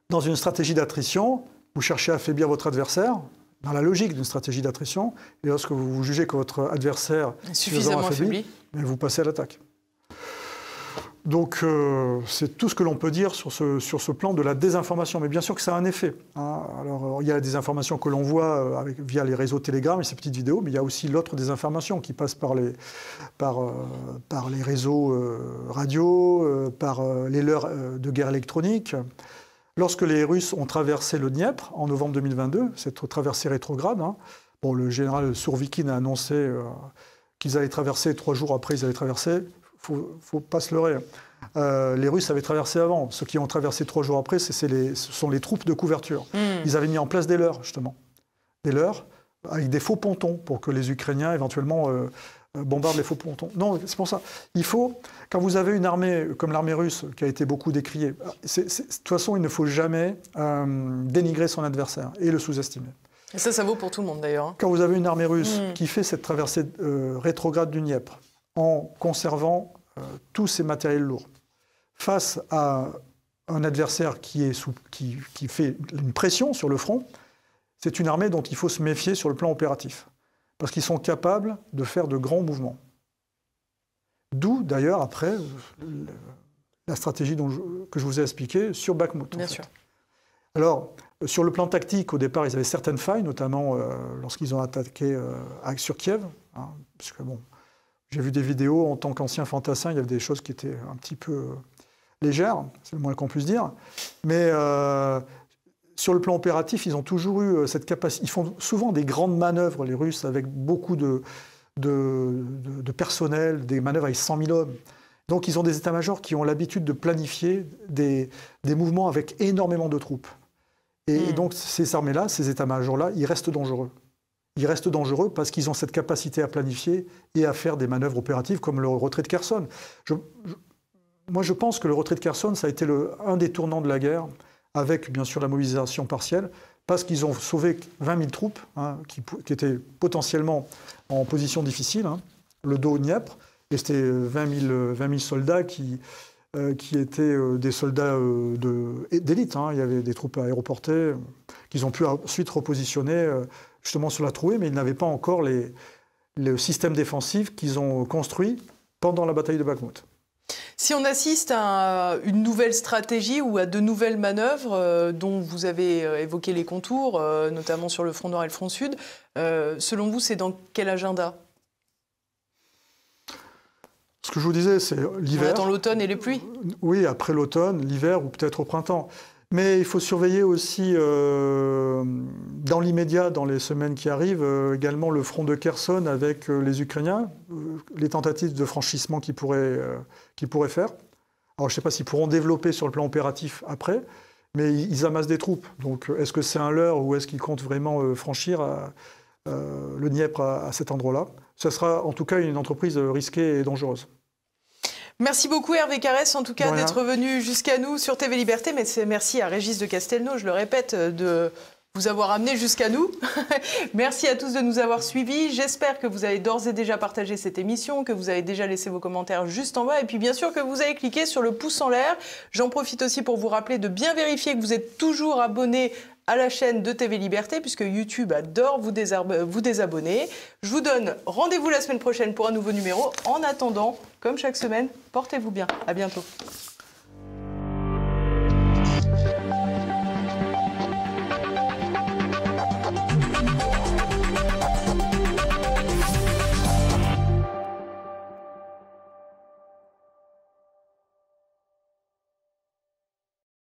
dans une stratégie d'attrition, vous cherchez à affaiblir votre adversaire, dans la logique d'une stratégie d'attrition, et lorsque vous jugez que votre adversaire est suffisamment affaibli, vous passez à l'attaque. Donc euh, c'est tout ce que l'on peut dire sur ce, sur ce plan de la désinformation. Mais bien sûr que ça a un effet. Hein. Alors il y a la désinformation que l'on voit euh, avec, via les réseaux Telegram et ces petites vidéos, mais il y a aussi l'autre désinformation qui passe par les, par, euh, par les réseaux radio, par les leurs de guerre électronique. Lorsque les Russes ont traversé le Dniepr en novembre 2022, cette traversée rétrograde, hein, bon, le général Sourvikin a annoncé qu'ils allaient traverser, trois jours après ils allaient traverser, il ne faut pas se leurrer. Euh, les Russes avaient traversé avant. Ceux qui ont traversé trois jours après, ce sont les troupes de couverture. Hmm. Ils avaient mis en place des leurres, justement. Des leurres avec des faux pontons pour que les Ukrainiens, éventuellement, euh, euh, bombardent les faux pontons. Non, c'est pour ça. Il faut, quand vous avez une armée comme l'armée russe, qui a été beaucoup décriée, de toute façon, il ne faut jamais dénigrer son adversaire et le sous-estimer. Et ça, ça vaut pour tout le monde d'ailleurs. Hein. Quand vous avez une armée russe hmm. qui fait cette traversée rétrograde du Dniepr, en conservant euh, tous ces matériels lourds. Face à un adversaire qui, est qui, fait une pression sur le front, c'est une armée dont il faut se méfier sur le plan opératif, parce qu'ils sont capables de faire de grands mouvements. D'où d'ailleurs après la stratégie que je vous ai expliquée sur Bakhmut. Bien sûr. Alors, sur le plan tactique, au départ, ils avaient certaines failles, notamment euh, lorsqu'ils ont attaqué euh, sur Kiev, hein, puisque bon, j'ai vu des vidéos en tant qu'ancien fantassin, il y avait des choses qui étaient un petit peu euh, légères, c'est le moins qu'on puisse dire. Mais euh, sur le plan opératif, ils ont toujours eu euh, cette capacité. Ils font souvent des grandes manœuvres, les Russes, avec beaucoup de, de, personnel, des manœuvres avec 100 000 hommes. Donc ils ont des états-majors qui ont l'habitude de planifier des, des, mouvements avec énormément de troupes. Et, et hmm. donc ces armées-là, ces états-majors-là, ils restent dangereux ils restent dangereux parce qu'ils ont cette capacité à planifier et à faire des manœuvres opératives comme le retrait de Kherson. moi, je pense que le retrait de Kherson, ça a été le, un des tournants de la guerre, avec bien sûr la mobilisation partielle, parce qu'ils ont sauvé 20 000 troupes hein, qui, étaient potentiellement en position difficile, hein, le dos au Dniepr, et c'était 20 000, soldats qui, euh, étaient euh, des soldats euh, d'élite. Hein. Il y avait des troupes aéroportées qu'ils ont pu ensuite repositionner justement sur la trouée, mais ils n'avaient pas encore le système défensif qu'ils ont construit pendant la bataille de Bakhmut. Si on assiste à une nouvelle stratégie ou à de nouvelles manœuvres euh, dont vous avez euh, évoqué les contours, euh, notamment sur le front nord et le front sud, selon vous, c'est dans quel agenda? Ce que je vous disais, c'est l'hiver. On attend l'automne et les pluies? Oui, après l'automne, l'hiver ou peut-être au printemps. Mais il faut surveiller aussi, euh, dans l'immédiat, dans les semaines qui arrivent, euh, également le front de Kherson avec euh, les Ukrainiens, les tentatives de franchissement qu'ils pourraient, pourraient, faire. Alors je ne sais pas s'ils pourront développer sur le plan opératif après, mais ils, amassent des troupes. Donc est-ce que c'est un leurre ou est-ce qu'ils comptent vraiment franchir le Dniepr à cet endroit-là? Ce sera en tout cas une entreprise risquée et dangereuse. Merci beaucoup Hervé Carès, en tout cas, d'être venu jusqu'à nous sur TV Liberté. Mais merci à Régis de Castelnau, je le répète, de vous avoir amené jusqu'à nous. (laughs) Merci à tous de nous avoir suivis. J'espère que vous avez d'ores et déjà partagé cette émission, que vous avez déjà laissé vos commentaires juste en bas et puis bien sûr que vous avez cliqué sur le pouce en l'air. J'en profite aussi pour vous rappeler de bien vérifier que vous êtes toujours abonné à la chaîne de TV Liberté, puisque YouTube adore vous, vous désabonner. Je vous donne rendez-vous la semaine prochaine pour un nouveau numéro. En attendant, comme chaque semaine, portez-vous bien. À bientôt.